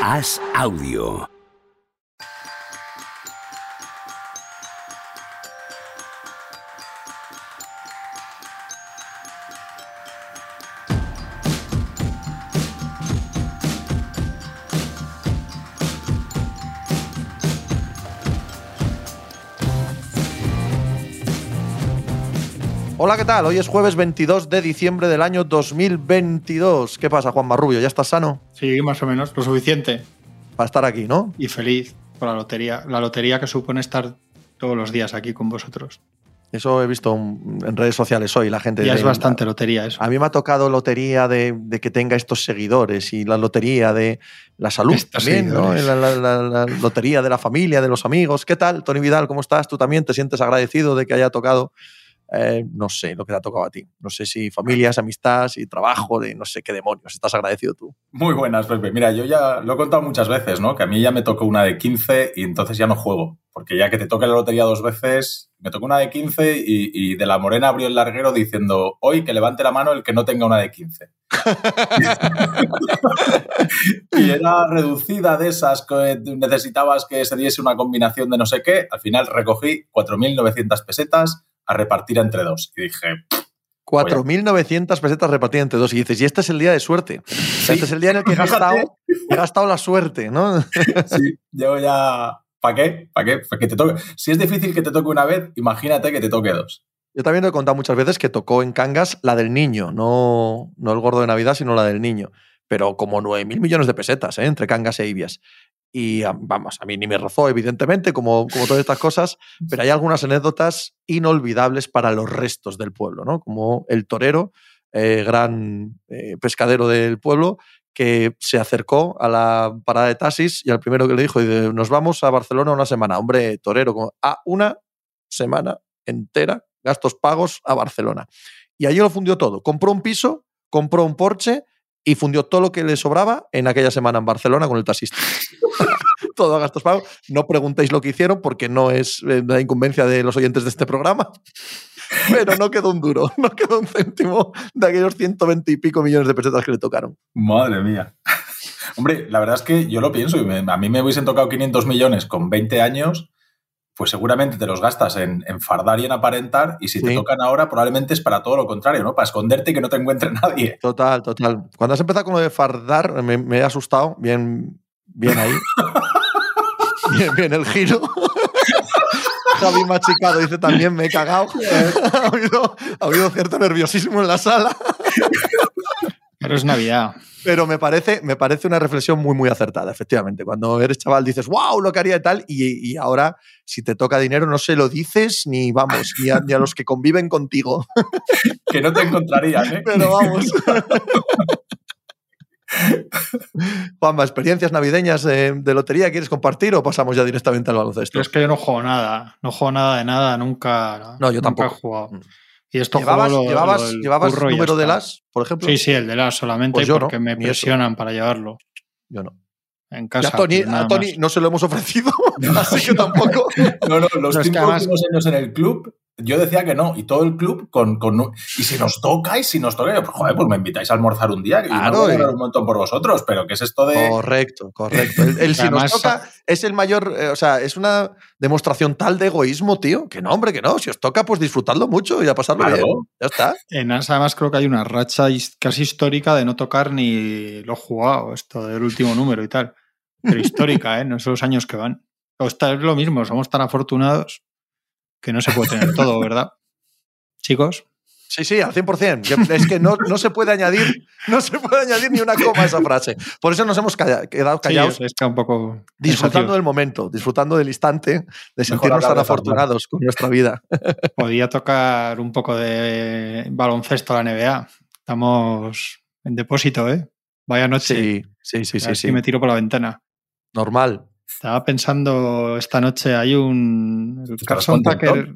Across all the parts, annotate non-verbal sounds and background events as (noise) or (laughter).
Haz audio. Hola, ¿qué tal? Hoy es jueves 22 de diciembre del año 2022. ¿Qué pasa, Juan Marrubio? ¿Ya estás sano? Sí, más o menos, lo suficiente. Para estar aquí, ¿no? Y feliz por la lotería. La lotería que supone estar todos los días aquí con vosotros. Eso he visto en redes sociales hoy, la gente. Ya es bastante lotería eso. A mí me ha tocado lotería de, que tenga estos seguidores y la lotería de la salud también, ¿no? La, la, lotería de la familia, de los amigos. ¿Qué tal, Tony Vidal? ¿Cómo estás? ¿Tú también te sientes agradecido de que haya tocado eh, no sé lo que te ha tocado a ti. No sé si familias, amistad, y trabajo, de no sé qué demonios. Estás agradecido tú. Muy buenas, Pepe. Mira, yo ya lo he contado muchas veces, ¿no? Que a mí ya me tocó una de 15 y entonces ya no juego. Porque ya que te toque la lotería dos veces, me tocó una de 15 y, y de la morena abrió el larguero diciendo, hoy que levante la mano el que no tenga una de 15. (laughs) y era reducida de esas que necesitabas que se diese una combinación de no sé qué. Al final recogí 4.900 pesetas a repartir entre dos. Y dije... 4.900 pesetas repartidas entre dos. Y dices, y este es el día de suerte. Este es el día en el que he (laughs) gastado, he gastado la suerte, ¿no? (laughs) sí, yo ya... ¿Para qué? ¿Para qué? que te toque. Si es difícil que te toque una vez, imagínate que te toque dos. Yo también he contado muchas veces que tocó en Cangas la del niño, no, no el gordo de Navidad, sino la del niño. Pero como 9.000 millones de pesetas ¿eh? entre Cangas e Ibias. Y vamos, a mí ni me rozó, evidentemente, como, como todas estas cosas, pero hay algunas anécdotas inolvidables para los restos del pueblo, ¿no? Como el torero, eh, gran eh, pescadero del pueblo, que se acercó a la parada de taxis y al primero que le dijo, nos vamos a Barcelona una semana. Hombre, torero, a una semana entera, gastos pagos a Barcelona. Y allí lo fundió todo. Compró un piso, compró un Porsche y fundió todo lo que le sobraba en aquella semana en Barcelona con el taxista. (laughs) todo a gastos pagos. No preguntéis lo que hicieron porque no es eh, la incumbencia de los oyentes de este programa. Pero no quedó un duro, no quedó un céntimo de aquellos 120 y pico millones de pesetas que le tocaron. Madre mía. Hombre, la verdad es que yo lo pienso, a mí me hubiesen tocado 500 millones con 20 años pues seguramente te los gastas en, fardar y en aparentar, y si te tocan ahora, probablemente es para todo lo contrario, ¿no? Para esconderte y que no te encuentre (laughs) nadie. Total, total. Cuando has empezado con lo de fardar, me, he asustado, bien, bien ahí. (laughs) bien, bien el giro. (laughs) Javi Machicado dice también me he cagado. ha, habido, ha habido cierto nerviosismo en la sala. Pero es Navidad. (laughs) Pero me parece, me parece una reflexión muy, muy acertada, efectivamente. Cuando eres chaval dices, wow, lo que haría y tal, y, ahora, si te toca dinero, no se lo dices ni, vamos, ni a, los que conviven contigo. (laughs) que no te encontrarían, ¿eh? Pero vamos. (laughs) Juanma, ¿experiencias navideñas de, lotería quieres compartir o pasamos ya directamente al baloncesto? es que yo no juego nada, no juego nada de nada, nunca. No, yo tampoco he jugado. Y esto ¿Llevabas, ¿llevabas, número de las, por ejemplo? Sí, sí, el de las solamente pues porque me presionan para llevarlo. Yo no. En casa. a Tony, a Tony no se lo hemos ofrecido, (laughs) así que tampoco. No, no, los cinco últimos años en el club yo decía que no, y todo el club con, con y si nos toca, y si nos toca, pues joder, pues me invitáis a almorzar un día, y claro, voy a un montón por vosotros, pero ¿qué es esto de...? Correcto, correcto. El, (laughs) si nos toca es el mayor, eh, o sea, es una demostración tal de egoísmo, tío, que no, hombre, que no, si os toca, pues disfrutadlo mucho y a pasarlo bien, ya está. En AS además creo que hay una racha casi histórica de no tocar ni lo jugado, esto del último número y tal, pero histórica, (laughs) ¿eh? No son los años que van. O está, es lo mismo, somos tan afortunados que no se puede tener todo, (laughs) ¿verdad? Chicos. Sí, sí, al 100%. Es que no, no, se puede añadir, no se puede añadir ni una coma a esa frase. Por eso nos hemos quedado callados. Sí, está un poco disfrutando del momento, disfrutando del instante, de sentirnos tan afortunados con nuestra vida. (laughs) Podía tocar un poco de baloncesto a la NBA. Estamos en depósito, ¿eh? Vaya noche. Sí, sí, sí, sí. sí. me tiro por la ventana. Normal. Estaba pensando esta noche, hay un Carson Tucker,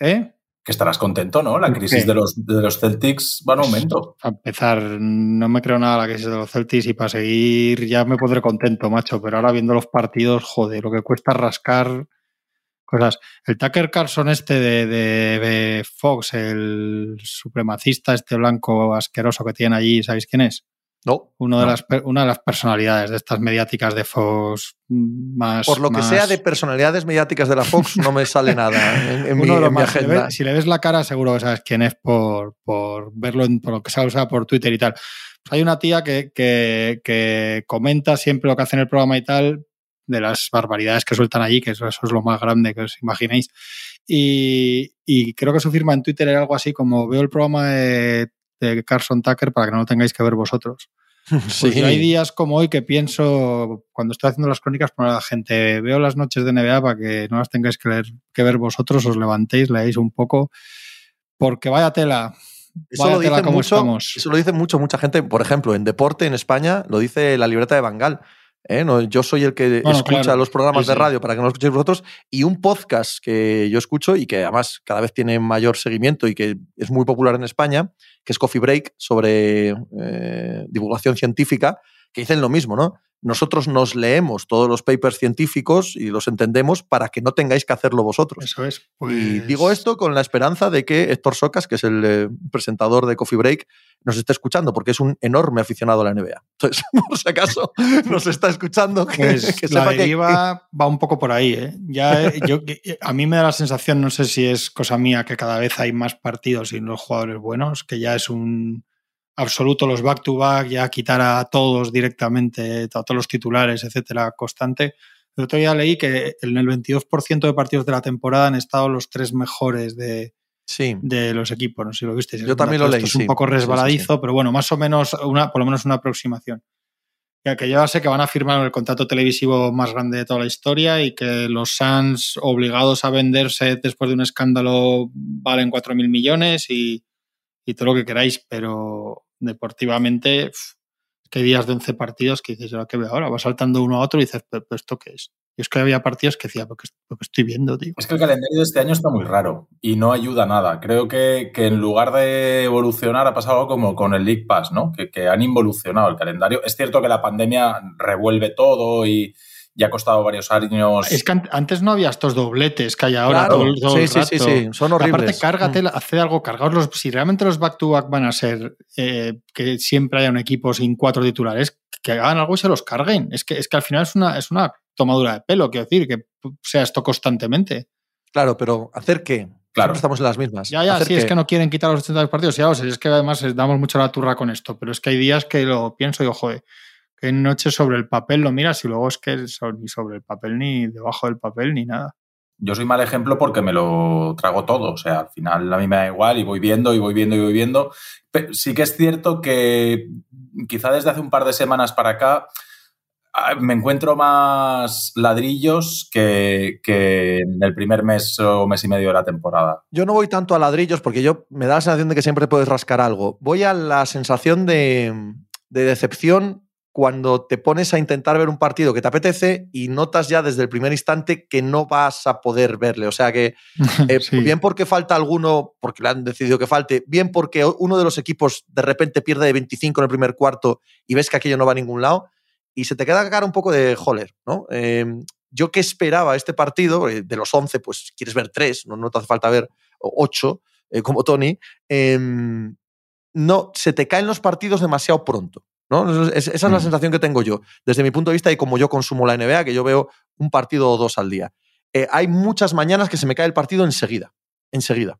¿eh? Que estarás contento, ¿no? La crisis de los, de los Celtics va en aumento. A empezar, no me creo nada la crisis de los Celtics y para seguir ya me pondré contento, macho. Pero ahora viendo los partidos, joder, lo que cuesta rascar cosas. El Tucker Carlson este de, de Fox, el supremacista este blanco asqueroso que tiene allí, ¿sabéis quién es? No. Uno de no. las, una de las personalidades de estas mediáticas de Fox más. Por lo que sea de personalidades mediáticas de la Fox, no me sale nada en, (laughs) mi, mi si, le ves, si le ves la cara, seguro que sabes quién es por, por verlo, en, por lo que sea, o sea, por Twitter y tal. Pues hay una tía que, que, que comenta siempre lo que hace en el programa y tal, de las barbaridades que sueltan allí, que eso, eso es lo más grande que os imaginéis. Y, y creo que su firma en Twitter era algo así como: Veo el programa de, de Carson Tucker para que no lo tengáis que ver vosotros. (laughs) Pues Sí. hay días como hoy que pienso, cuando estoy haciendo las crónicas, para la gente, veo las noches de NBA para que no las tengáis que, leer- que ver vosotros, os levantéis, leáis un poco, porque vaya tela, Eso vaya lo, tela dice como mucho, estamos. eso lo dice mucho, mucha gente. Por ejemplo, en deporte en España lo dice la libreta de Bangal. ¿Eh? No, yo soy el que Bueno, escucha claro. los programas Sí, de radio para que no lo escuchéis vosotros. Y un podcast que yo escucho y que además cada vez tiene mayor seguimiento y que es muy popular en España, que es Coffee Break, sobre eh, divulgación científica, que dicen lo mismo, ¿no? Nosotros nos leemos todos los papers científicos y los entendemos para que no tengáis que hacerlo vosotros. Eso es. Y pues- digo esto con la esperanza de que Héctor Socas, que es el eh, presentador de Coffee Break, nos esté escuchando, porque es un enorme aficionado a la NBA. Entonces, (laughs) por si acaso (laughs) nos está escuchando, que, Pues que la sepa que- deriva va un poco por ahí. ¿eh? Ya, eh, yo, a mí me da la sensación, no sé si es cosa mía, que cada vez hay más partidos sin los jugadores buenos, que ya es un absoluto los back-to-back, ya quitar a todos directamente, a todos los titulares, etcétera, constante. El otro día leí que en el 22% de partidos de la temporada han estado los tres mejores de, Sí, de los equipos. No sé si lo viste. Yo también lo leí, Es un sí. poco Sí, sí, resbaladizo, pero bueno, más o menos, una, por lo menos una aproximación. Ya que yo sé que van a firmar el contrato televisivo más grande de toda la historia y que los Suns, obligados a venderse después de un escándalo, valen 4.000 millones y, y todo lo que queráis, pero deportivamente, que días de 11 partidos que dices, ¿yo qué veo ahora? Vas saltando uno a otro y dices, ¿pero esto qué es? Y es que había partidos que decía, ¿pero qué, lo estoy viendo, tío? Es que el calendario de este año está muy raro y no ayuda a nada. Creo que, que en lugar de evolucionar ha pasado algo como con el League Pass, ¿no? Que, que han involucionado el calendario. Es cierto que la pandemia revuelve todo y, y ha costado varios años. Es que an- antes no había estos dobletes que hay ahora Claro, todo, sí, el sí, sí, rato. sí, son Y Aparte, horribles. cárgate, Mm. haced algo, cargaos los. Si realmente los back-to-back van a ser eh, que siempre haya un equipo sin cuatro titulares, que hagan algo y se los carguen. Es que, es que al final es una, es una tomadura de pelo, quiero decir, que sea esto constantemente. claro, pero ¿hacer qué? Claro. Siempre estamos en las mismas. Ya, ya, ¿Hacer sí, es que no quieren quitar los 82 partidos, ya, o sea, es que además eh, damos mucho la turra con esto, pero es que hay días que lo pienso y digo, que noche sobre el papel lo miras y luego es que ni sobre el papel, ni debajo del papel, ni nada. Yo soy mal ejemplo porque me lo trago todo. O sea, al final a mí me da igual y voy viendo y voy viendo y voy viendo. Pero sí que es cierto que quizá desde hace un par de semanas para acá ah, me encuentro más ladrillos que, que en el primer mes o mes y medio de la temporada. Yo no voy tanto a ladrillos porque yo me da la sensación de que siempre puedes rascar algo. Voy a la sensación de, de decepción cuando te pones a intentar ver un partido que te apetece y notas ya desde el primer instante que no vas a poder verle. O sea que (laughs) eh, Sí. bien porque falta alguno, porque le han decidido que falte, bien porque uno de los equipos de repente pierde de 25 en el primer cuarto y ves que aquello no va a ningún lado y se te queda cara un poco de joler, ¿no? Eh, yo que esperaba este partido, eh, de los 11, pues quieres ver 3, no, no te hace falta ver 8, como Tony, eh, no, se te caen los partidos demasiado pronto. ¿No? Es- esa es la Mm. sensación que tengo yo, desde mi punto de vista y como yo consumo la NBA, que yo veo un partido o dos al día. Eh, hay muchas mañanas que se me cae el partido enseguida, enseguida.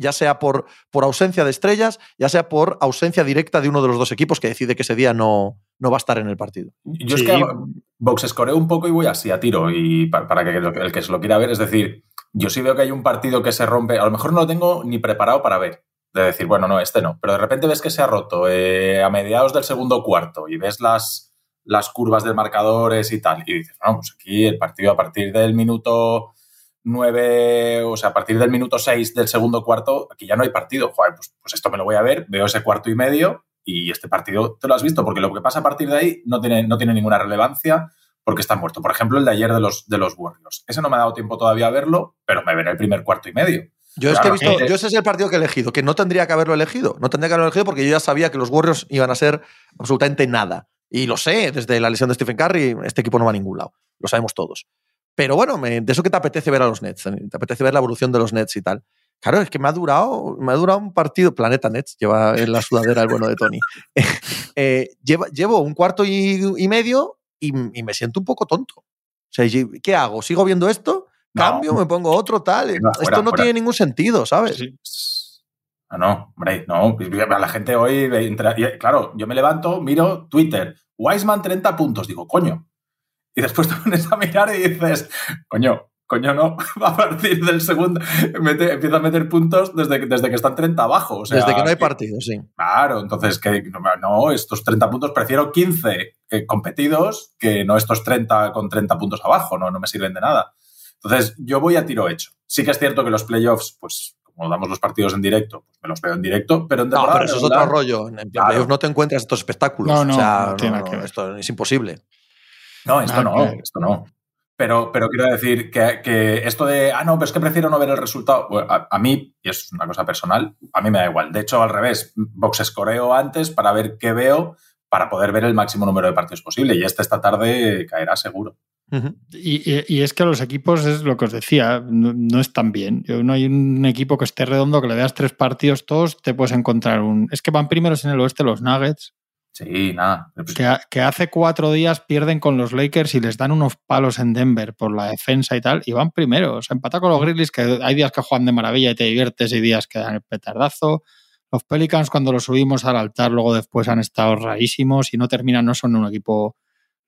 Ya sea por, por ausencia de estrellas, ya sea por ausencia directa de uno de los dos equipos que decide que ese día no, no va a estar en el partido. Yo Sí. es que box escoreo un poco y voy así a tiro y pa- para, que el, el que se lo quiera ver, es decir, yo sí veo que hay un partido que se rompe, a lo mejor no lo tengo ni preparado para ver, de decir, bueno, no, este no, pero de repente ves que se ha roto eh, a mediados del segundo cuarto y ves las, las curvas del marcadores y tal, y dices, no, pues aquí el partido a partir del minuto 9, o sea, a partir del minuto 6 del segundo cuarto, aquí ya no hay partido, Joder, pues, pues esto me lo voy a ver, veo ese cuarto y medio y este partido te lo has visto, porque lo que pasa a partir de ahí no tiene, no tiene ninguna relevancia porque está muerto. Por ejemplo, el de ayer de los, de los Warriors. Ese no me ha dado tiempo todavía a verlo, pero me veré el primer cuarto y medio. Yo es Claro, que he visto, eh, yo ese es el partido que he elegido, que no tendría que haberlo elegido. No tendría que haberlo elegido porque yo ya sabía que los Warriors iban a ser absolutamente nada. Y lo sé, desde la lesión de Stephen Curry, este equipo no va a ningún lado. Lo sabemos todos. Pero bueno, me- de eso que te apetece ver a los Nets, eh, te apetece ver la evolución de los Nets y tal. Claro, es que me ha durado, me ha durado un partido. Planeta Nets lleva en la sudadera el bueno de Tony. (laughs) Eh, llevo un cuarto y, medio y, me siento un poco tonto. O sea, ¿qué hago? ¿Sigo viendo esto? ¿Cambio? ¿Me pongo otro tal? esto no tiene ningún sentido, ¿sabes? Ah, no, hombre, no. La gente hoy, claro, yo me levanto, miro Twitter, Wiseman 30 puntos, digo, coño. Y después te (laughs) pones a mirar y dices, coño, coño no, (laughs) a partir del segundo empieza a meter puntos desde, desde que están 30 abajo. desde que no hay partido, sí. Claro, entonces que no, estos 30 puntos, prefiero 15 eh, competidos que no estos 30 con 30 puntos abajo, no, no me sirven de nada. Entonces, yo voy a tiro hecho. Sí que es cierto que los playoffs, pues como damos los partidos en directo, pues me los veo en directo, pero en No, pero eso es otro rollo. En playoffs no te encuentras estos espectáculos. No, no, o sea, no, esto es imposible. No, esto no, esto no. Pero, pero quiero decir que, esto de, ah, no, pero es que prefiero no ver el resultado. a, mí, y es una cosa personal, a mí me da igual. De hecho, al revés, box escoreo antes para ver qué veo, para poder ver el máximo número de partidos posible. Y este esta tarde caerá seguro. Y, es que los equipos, es lo que os decía, no, están bien. No hay un equipo que esté redondo, que le veas tres partidos todos, te puedes encontrar un... Es que van primeros en el oeste los Nuggets, Sí, nada. Que, hace cuatro días pierden con los Lakers y les dan unos palos en Denver por la defensa y tal, y van primeros. Empata con los Grizzlies, que hay días que juegan de maravilla y te diviertes, y días que dan el petardazo. Los Pelicans, cuando los subimos al altar, luego después han estado rarísimos y no terminan, no son un equipo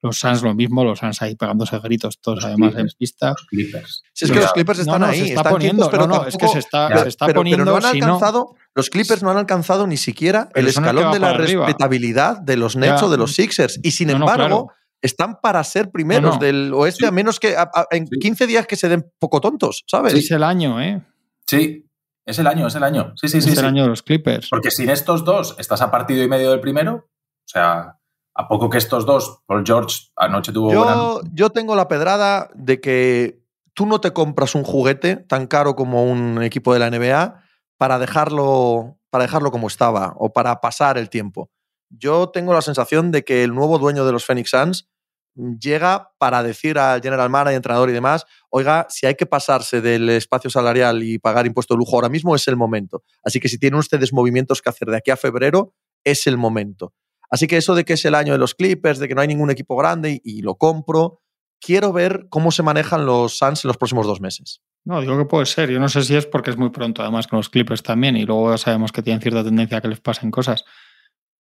los Suns lo mismo, los Suns ahí pegándose gritos todos además en pista. Clippers. Si es que los Clippers están ahí, se está poniendo, pero no, es que se está, se está poniendo. no han alcanzado, los Clippers no han alcanzado ni siquiera el escalón de la respetabilidad de los Nets o de los Sixers. Y sin embargo, están para ser primeros del oeste, a menos que en 15 días que se den poco tontos, ¿sabes? Es el año, ¿eh? Sí, es el año, es el año. Sí, sí, sí. Es el año de los Clippers. Porque sin estos dos estás a partido y medio del primero, o sea, a poco que estos dos, Paul George anoche tuvo. Yo, yo tengo la pedrada de que tú no te compras un juguete tan caro como un equipo de la NBA para dejarlo, para dejarlo como estaba o para pasar el tiempo. Yo tengo la sensación de que el nuevo dueño de los Phoenix Suns llega para decir al general manager, entrenador y demás, oiga, si hay que pasarse del espacio salarial y pagar impuesto de lujo ahora mismo es el momento. Así que si tienen ustedes movimientos que hacer de aquí a febrero, es el momento. Así que eso de que es el año de los Clippers, de que no hay ningún equipo grande y, lo compro, quiero ver cómo se manejan los Suns en los próximos dos meses. No, digo que puede ser. Yo no sé si es porque es muy pronto, además con los Clippers también, y luego sabemos que tienen cierta tendencia a que les pasen cosas.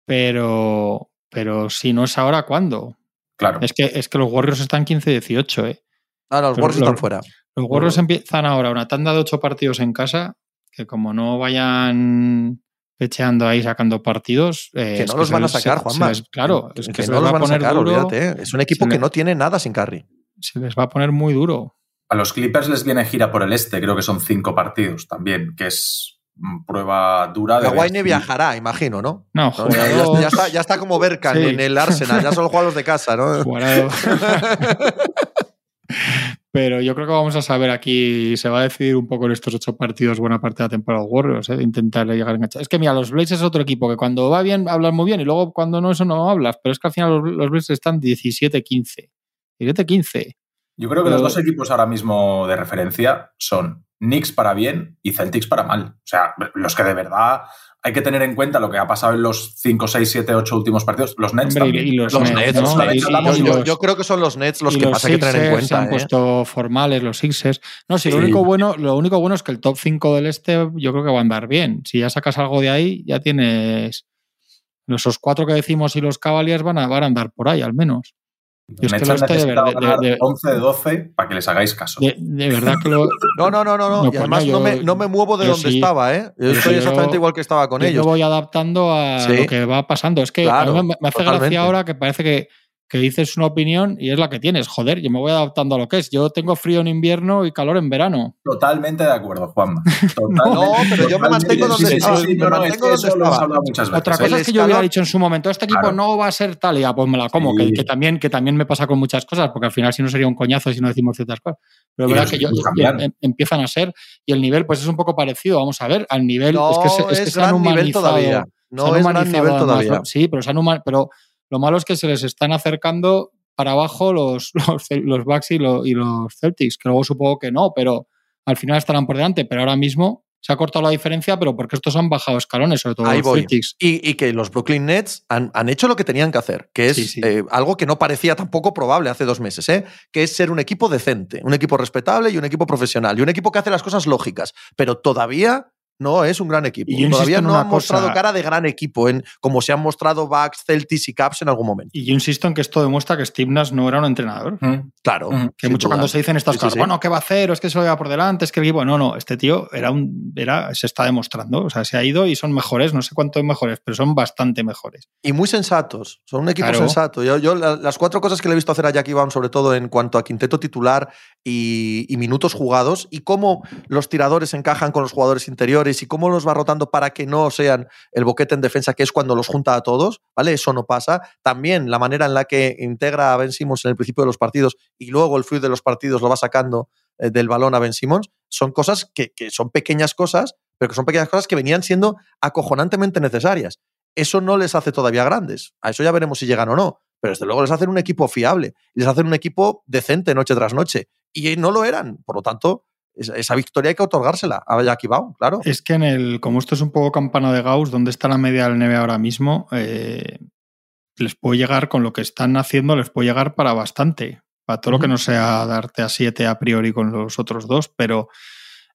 Pero, pero si no es ahora, ¿cuándo? Claro. Es que, es que los Warriors están 15-18, ¿eh? Ah, los Warriors están fuera. Los Warriors empiezan ahora una tanda de ocho partidos en casa, que como no vayan pecheando ahí sacando partidos. Eh, que no los van a sacar, Juanma. claro, es que, no los van a sacar, olvídate. Es un equipo que no tiene nada sin Curry. Se les va a poner muy duro. A los Clippers les viene gira por el este, creo que son cinco partidos también, que es prueba dura. De Wayne viajará, imagino, ¿no? No, ya, está, como Berkan en el Arsenal, ya solo juega los de casa, ¿no? (laughs) Pero yo creo que vamos a saber aquí, se va a decidir un poco en estos ocho partidos buena parte de la temporada de Warriors, ¿eh? de intentar llegar a enganchar. Es que mira, los Blazers es otro equipo que cuando va bien hablas muy bien y luego cuando no eso no hablas, pero es que al final los, los Blazers están 17-15. 17-15. Yo creo que los dos equipos ahora mismo de referencia son Knicks para bien y Celtics para mal. O sea, los que de verdad hay que tener en cuenta lo que ha pasado en los 5, 6, 7, 8 últimos partidos. Los Nets también. los, Nets, yo, creo que son los Nets los que pasa que tener en cuenta. Se han ¿eh? puesto formales los Sixers. No, sí, Lo, único bueno, lo único bueno es que el top 5 del este yo creo que va a andar bien. Si ya sacas algo de ahí, ya tienes... Esos cuatro que decimos y los Cavaliers van a, van a andar por ahí, al menos. Es que de, 11 de 12 para que les hagáis caso. De, verdad que lo. No, no, no, no. no. y pues además no, me, no, me, muevo de donde estaba, ¿eh? Yo estoy exactamente igual que estaba con ellos. Yo voy adaptando a lo que va pasando. Es que a mí me, hace gracia ahora que parece que que dices una opinión y es la que tienes. Joder, yo me voy adaptando a lo que es. Yo tengo frío en invierno y calor en verano. Totalmente de acuerdo, Juanma. (laughs) no, pero yo me mantengo donde estaba. Otra cosa es que yo hubiera dicho en su momento, este equipo no va a ser tal, y ya pues me la como, que, también, que también me pasa con muchas cosas, porque al final si no sería un coñazo si no decimos ciertas cosas. Pero es verdad que yo, em, empiezan a ser, y el nivel pues es un poco parecido, vamos a ver, al nivel... es que, es, que se han humanizado. Todavía. No es gran nivel todavía. Sí, pero se han humanizado... Pero lo malo es que se les están acercando para abajo los, (laughs) los, los Bucks y, los Celtics, que luego supongo que no, pero al final estarán por delante. Pero ahora mismo se ha cortado la diferencia, pero porque estos han bajado escalones, sobre todo Ahí los voy. Celtics. Y, y que los Brooklyn Nets han, han hecho lo que tenían que hacer, que es Sí, sí. eh, algo que no parecía tampoco probable hace dos meses, ¿eh? que es ser un equipo decente, un equipo respetable y un equipo profesional, y un equipo que hace las cosas lógicas, pero todavía no es un gran equipo. Y todavía no han mostrado cara de gran equipo, en, como se han mostrado Bucks, Celtics y Caps en algún momento. Y yo insisto en que esto demuestra que Steve Nash no era un entrenador. Mm. Claro. Mm. Que mucho duda. cuando se dicen estas Sí, cosas, sí. bueno, ¿qué va a hacer? O es que se lo lleva por delante, es que el equipo. No, no, este tío era un, era, se está demostrando. O sea, se ha ido y son mejores, no sé cuánto mejores, pero son bastante mejores. Y muy sensatos. Son un equipo Claro. sensato. Yo, yo la- las cuatro cosas que le he visto hacer a Jackie Baum, sobre todo en cuanto a quinteto titular y, y minutos jugados, y cómo los tiradores encajan con los jugadores interiores y cómo los va rotando para que no sean el boquete en defensa, que es cuando los junta a todos, ¿vale? Eso no pasa. También la manera en la que integra a Ben Simmons en el principio de los partidos y luego el fluid de los partidos lo va sacando eh, del balón a Ben Simmons, son cosas que, que son pequeñas cosas, pero que son pequeñas cosas que venían siendo acojonantemente necesarias. Eso no les hace todavía grandes. A eso ya veremos si llegan o no. Pero desde luego les hacen un equipo fiable. Les hacen un equipo decente noche tras noche. Y no lo eran. Por lo tanto, esa, victoria hay que otorgársela a Jackie Baum, claro. Es que en el, como esto es un poco campana de Gauss, ¿dónde está la media del NBA ahora mismo? Eh, les puede llegar con lo que están haciendo, les puede llegar para bastante. Para todo lo que no sea darte a 7 a priori con los otros dos, pero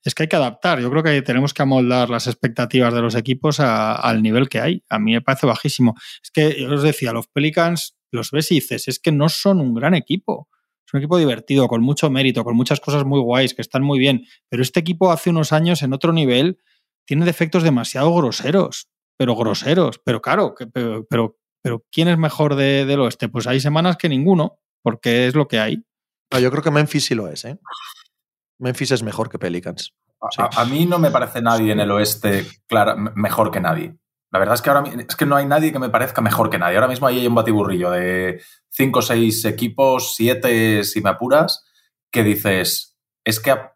es que hay que adaptar. Yo creo que tenemos que amoldar las expectativas de los equipos a- al nivel que hay. A mí me parece bajísimo. Es que yo os decía, los Pelicans los ves y dices, es que no son un gran equipo. Es un equipo divertido, con mucho mérito, con muchas cosas muy guays, que están muy bien. Pero este equipo hace unos años en otro nivel tiene defectos demasiado groseros, pero groseros. Pero claro, que- pero, pero, pero ¿quién es mejor de- del oeste? Pues hay semanas que ninguno, porque es lo que hay. No, yo creo que Memphis sí lo es, ¿eh? Memphis es mejor que Pelicans. A, Sí. a- a mí no me parece nadie en el oeste m- mejor que nadie. La verdad es que ahora es que no hay nadie que me parezca mejor que nadie. Ahora mismo ahí hay un batiburrillo de cinco o seis equipos, siete si me apuras, que dices, es que ha-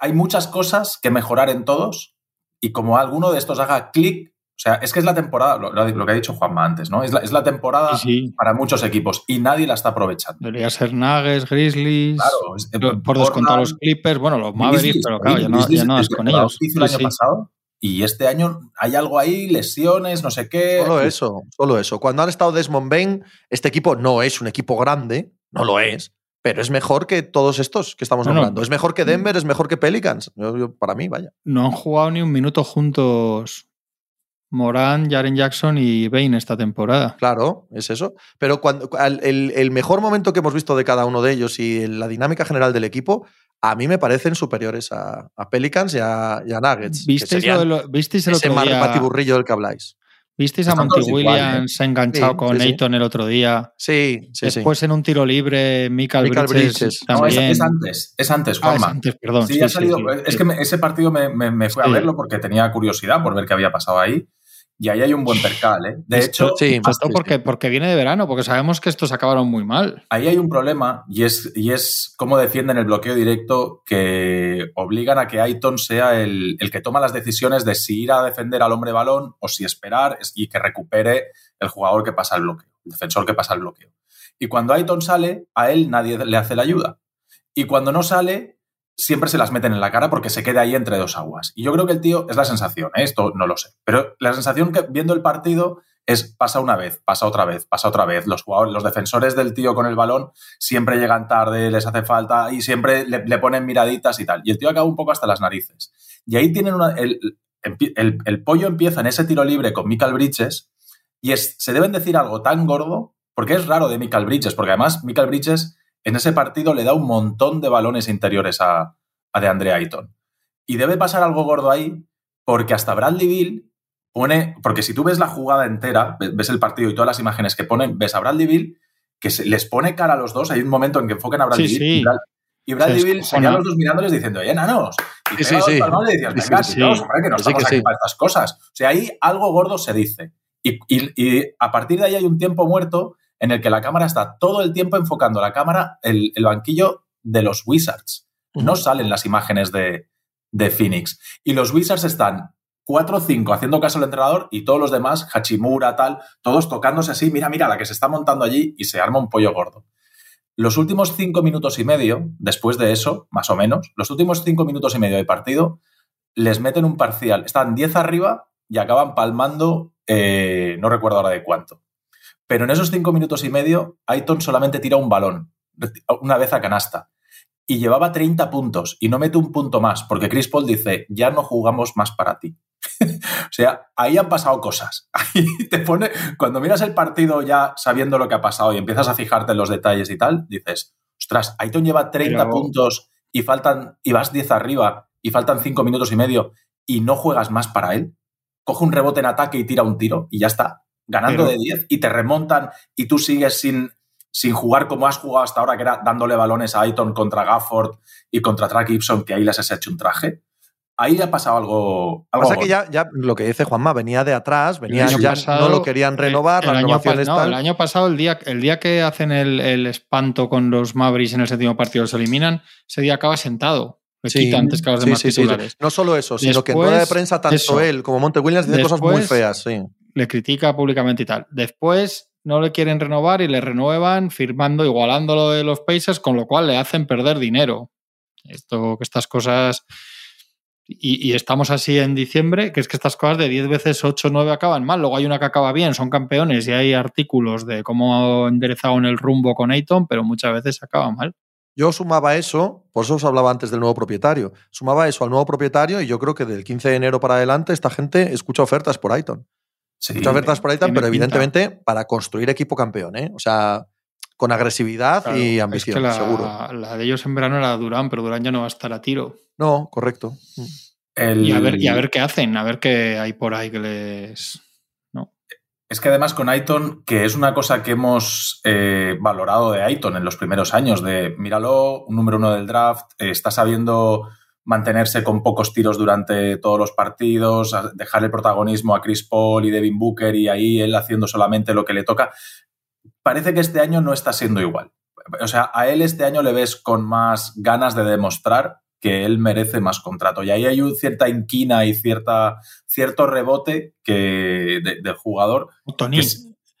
hay muchas cosas que mejorar en todos y como alguno de estos haga clic, o sea, es que es la temporada, lo, lo que ha dicho Juanma antes, ¿no? Es la, es la temporada Sí, sí. para muchos equipos y nadie la está aprovechando. Debería ser Nuggets, Grizzlies, Claro, es- lo- por descontar los Clippers, bueno, los Mavericks, pero claro, ya no, ya es con ellos. hizo el año sí. pasado, y este año hay algo ahí, lesiones, no sé qué. Solo eso, solo eso. Cuando han estado Desmond Bain, este equipo no es un equipo grande, no lo es, pero es mejor que todos estos que estamos No, no. hablando. Es mejor que Denver, es mejor que Pelicans. Yo- yo- para mí, vaya. No han jugado ni un minuto juntos Morán, Jaren Jackson y Bain esta temporada. Claro, es eso. Pero cuando al- el, el mejor momento que hemos visto de cada uno de ellos y la dinámica general del equipo, a mí me parecen superiores a, a Pelicans y a, y a Nuggets. ¿Visteis, lo de lo- ¿visteis el ese otro día? batiburrillo del que habláis. ¿Visteis a Monty todos igual, Williams enganchado Sí, con sí, sí. Ayton el otro día? Sí, sí, sí. Después en un tiro libre, Michael, Michael Bridges, Bridges. No, es, también. es antes, es antes, Ah, es Juanma. antes, perdón. Sí, sí, ha salido. sí, es sí. que me- ese partido me, me- me fui a verlo porque tenía curiosidad por ver qué había pasado ahí. Y ahí hay un buen percal, ¿eh? De Esto- hecho, sí, sí, porque, porque viene de verano, porque sabemos que estos acabaron muy mal. ahí hay un problema y es, y es cómo defienden el bloqueo directo que obligan a que Aiton sea el, el que toma las decisiones de si ir a defender al hombre balón o si esperar es- y que recupere el jugador que pasa el bloqueo, el defensor que pasa el bloqueo. Y cuando Aiton sale, a él nadie le hace la ayuda. Y cuando no sale, siempre se las meten en la cara porque se queda ahí entre dos aguas. Y yo creo que el tío, es la sensación, ¿eh? esto no lo sé, pero la sensación que viendo el partido es pasa una vez, pasa otra vez, pasa otra vez. Los jugadores, los defensores del tío con el balón siempre llegan tarde, les hace falta y siempre le, le ponen miraditas y tal. Y el tío acaba un poco hasta las narices. Y ahí tienen una, el, el, el pollo empieza en ese tiro libre con Michael Bridges y es, se deben decir algo tan gordo, porque es raro de Michael Bridges, porque además Michael Bridges en ese partido le da un montón de balones interiores a, a de Andre Ayton. Y debe pasar algo gordo ahí, porque hasta Bradley Bill pone, porque si tú ves la jugada entera, ves el partido y todas las imágenes que ponen, ves a Bradley Bill que se, les pone cara a los dos, hay un momento en que enfoquen a Bradley Sí, Bill sí. y Brad- y Bradley Bill seguía a los dos mirándoles diciendo, oye, enanos. Y Sí, sí, palmadas y venga, sí. tíos, hombre, que no estamos que aquí para estas cosas. O sea, ahí algo gordo se dice. Y, y- y a partir de ahí hay un tiempo muerto en el que la cámara está todo el tiempo enfocando la cámara, el, el banquillo de los Wizards. No salen las imágenes de, de Phoenix. Y los Wizards están 4 o 5 haciendo caso al entrenador y todos los demás, Hachimura, tal, todos tocándose así, mira, mira, la que se está montando allí y se arma un pollo gordo. Los últimos cinco minutos y medio, después de eso, más o menos, los últimos cinco minutos y medio de partido, les meten un parcial. Están 10 arriba y acaban palmando, eh, no recuerdo ahora de cuánto. Pero en esos 5 minutos y medio, Aiton solamente tira un balón, una vez a canasta. Y llevaba 30 puntos y no mete un punto más, porque Chris Paul dice, ya no jugamos más para ti. (laughs) o sea, ahí han pasado cosas. (laughs) Ahí te pone, cuando miras el partido ya sabiendo lo que ha pasado y empiezas a fijarte en los detalles y tal, dices, ostras, Aiton lleva 30 puntos y faltan, y vas 10 arriba y faltan 5 minutos y medio y no juegas más para él. Coge un rebote en ataque y tira un tiro y ya está. Ganando de 10 y te remontan y tú sigues sin, sin jugar como has jugado hasta ahora, que era dándole balones a Aiton contra Gafford y contra Track Gibson, que ahí les has hecho un traje ahí ha pasado algo. algo Pasa que ya, ya lo que dice Juanma, venía de atrás, venía ya no lo querían renovar, el, año, el año pasado, el día, el día que hacen el, espanto con los Mavericks en el séptimo partido, se eliminan, ese día acaba sentado. Le quita antes que los demás titulares. No solo eso, sino que en rueda de prensa, tanto él como Monte Williams dicen cosas muy feas. Sí. Le critica públicamente y tal. Después no le quieren renovar y le renuevan firmando, igualando lo de los Pacers, con lo cual le hacen perder dinero. Esto, que estas cosas y, estamos así en diciembre, que es que estas cosas de 10 veces 8 o 9 acaban mal. Luego hay una que acaba bien, son campeones y hay artículos de cómo enderezado en el rumbo con Ayton, pero muchas veces acaba mal. Yo sumaba eso, por eso os hablaba antes del nuevo propietario, sumaba eso al nuevo propietario y yo creo que del 15 de enero para adelante esta gente escucha ofertas por Ayton. Escucha ofertas por Ayton, pero evidentemente para construir equipo campeón, ¿eh? O sea, con agresividad y ambición, la, seguro. La de ellos en verano era Durán, pero Durán ya no va a estar a tiro. No, correcto. Y, a ver, y a ver qué hacen, a ver qué hay por ahí que les. ¿no? Es que además con Aiton, que es una cosa que hemos eh, valorado de Aiton en los primeros años, de míralo, un número uno del draft, eh, está sabiendo mantenerse con pocos tiros durante todos los partidos, dejar el protagonismo a Chris Paul y Devin Booker y ahí él haciendo solamente lo que le toca. Parece que este año no está siendo igual. O sea, a él este año le ves con más ganas de demostrar que él merece más contrato. Y ahí hay cierta inquina y cierta, cierto rebote que, del jugador. Tony,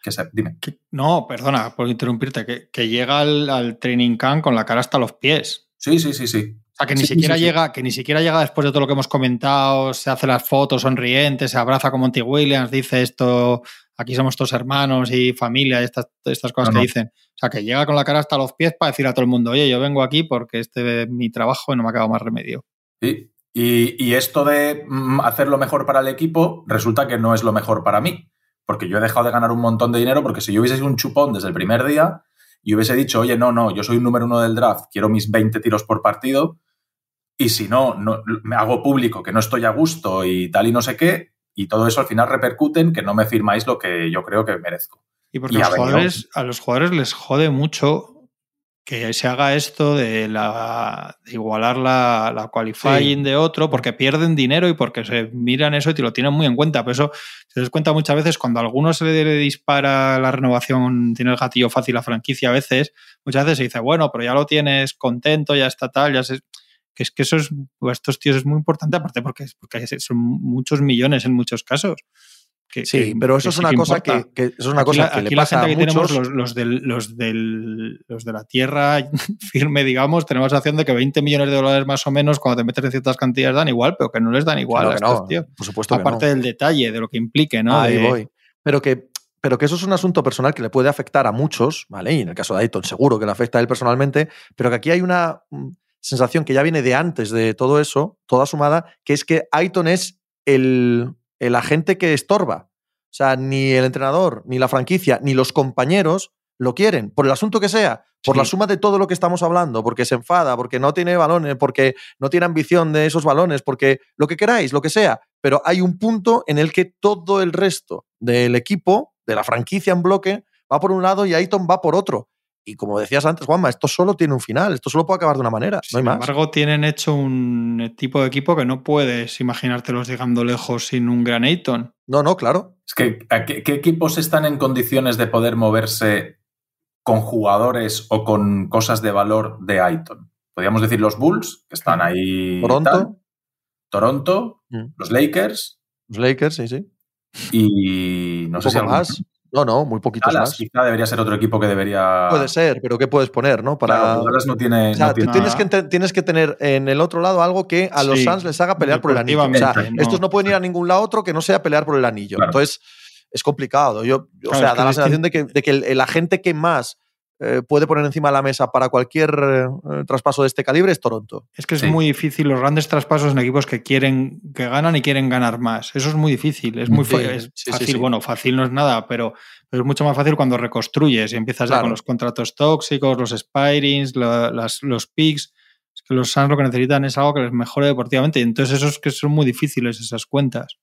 que, dime. no, perdona por interrumpirte, que, llega al, training camp con la cara hasta los pies. Sí, sí, sí, sí. O sea, que ni siquiera llega, que ni siquiera llega después de todo lo que hemos comentado, se hace las fotos sonrientes, se abraza con Monty Williams, dice esto, aquí somos todos hermanos y familia, estas, estas cosas que dicen. O sea, que llega con la cara hasta los pies para decir a todo el mundo, oye, yo vengo aquí porque este es mi trabajo y no me ha quedado más remedio. Sí. Y, esto de mm, hacer lo mejor para el equipo resulta que no es lo mejor para mí, porque yo he dejado de ganar un montón de dinero, porque si yo hubiese sido un chupón desde el primer día y hubiese dicho, oye, no, no, yo soy un número uno del draft, quiero mis 20 tiros por partido, y si no, no me hago público que no estoy a gusto y tal y no sé qué, y todo eso al final repercute en que no me firmáis lo que yo creo que merezco. Y porque los jugadores, a los jugadores les jode mucho que se haga esto de, la, igualar la, la qualifying de otro, porque pierden dinero y porque se miran eso y te lo tienen muy en cuenta. Pero eso se les cuenta muchas veces cuando a alguno se le dispara la renovación, tiene el gatillo fácil la franquicia a veces, muchas veces se dice, bueno, pero ya lo tienes contento, ya está tal, ya se que es que eso es, estos tíos es muy importante, aparte porque, porque son muchos millones en muchos casos. Que, sí, pero eso es una cosa que, es una cosa que le pasa gente que tenemos los, los, del, los, del, los de la tierra (laughs) firme, digamos, tenemos la sensación de que 20 millones de dólares más o menos cuando te metes en ciertas cantidades dan igual, pero que no les dan igual a estos tíos. Por supuesto Aparte del detalle, de lo que implique, ¿no? Ahí voy. Pero que pero que eso es un asunto personal que le puede afectar a muchos, ¿vale? Y en el caso de Ayton seguro que le afecta a él personalmente, pero que aquí hay una mm, sensación que ya viene de antes de todo eso, toda sumada, que es que Aiton es el, el agente que estorba. O sea, ni el entrenador, ni la franquicia, ni los compañeros lo quieren, por el asunto que sea, por la suma de todo lo que estamos hablando, porque se enfada, porque no tiene balones, porque no tiene ambición de esos balones, porque lo que queráis, lo que sea. Pero hay un punto en el que todo el resto del equipo, de la franquicia en bloque, va por un lado y Aiton va por otro. Y como decías antes, Juanma, esto solo tiene un final, esto solo puede acabar de una manera, no hay más. Sin embargo, tienen hecho un tipo de equipo que no puedes imaginártelos llegando lejos sin un gran Ayton. No, no, claro. Es que, ¿qué, equipos están en condiciones de poder moverse con jugadores o con cosas de valor de Ayton? Podríamos decir los Bulls, que están ahí. Toronto. Toronto, mm. los Lakers. Los Lakers, sí, sí. Y no sé si más. No, no, muy poquitos Dallas más. quizá debería ser otro equipo que debería. Puede ser, pero ¿qué puedes poner, no? Para... Claro, Dallas no tiene. O sea, no tú tiene- tienes que, ente- tienes que tener en el otro lado algo que a los Sí, Suns les haga pelear por el anillo. O sea, no. estos no pueden ir a ningún lado otro que no sea pelear por el anillo. Claro. Entonces, es complicado. Yo, o Claro, sea, da la sensación de que, de que el, el agente que más eh, puede poner encima de la mesa para cualquier eh, traspaso de este calibre es Toronto. Es que es Sí. muy difícil los grandes traspasos en equipos que quieren, que ganan y quieren ganar más. Eso es muy difícil. Es muy Sí, es sí, fácil. sí. Bueno, fácil no es nada, pero, pero es mucho más fácil cuando reconstruyes y empiezas ya con los contratos tóxicos, los spirings, la- las- los picks. Es que los Suns lo que necesitan es algo que les mejore deportivamente. Y entonces esos que son muy difíciles esas cuentas.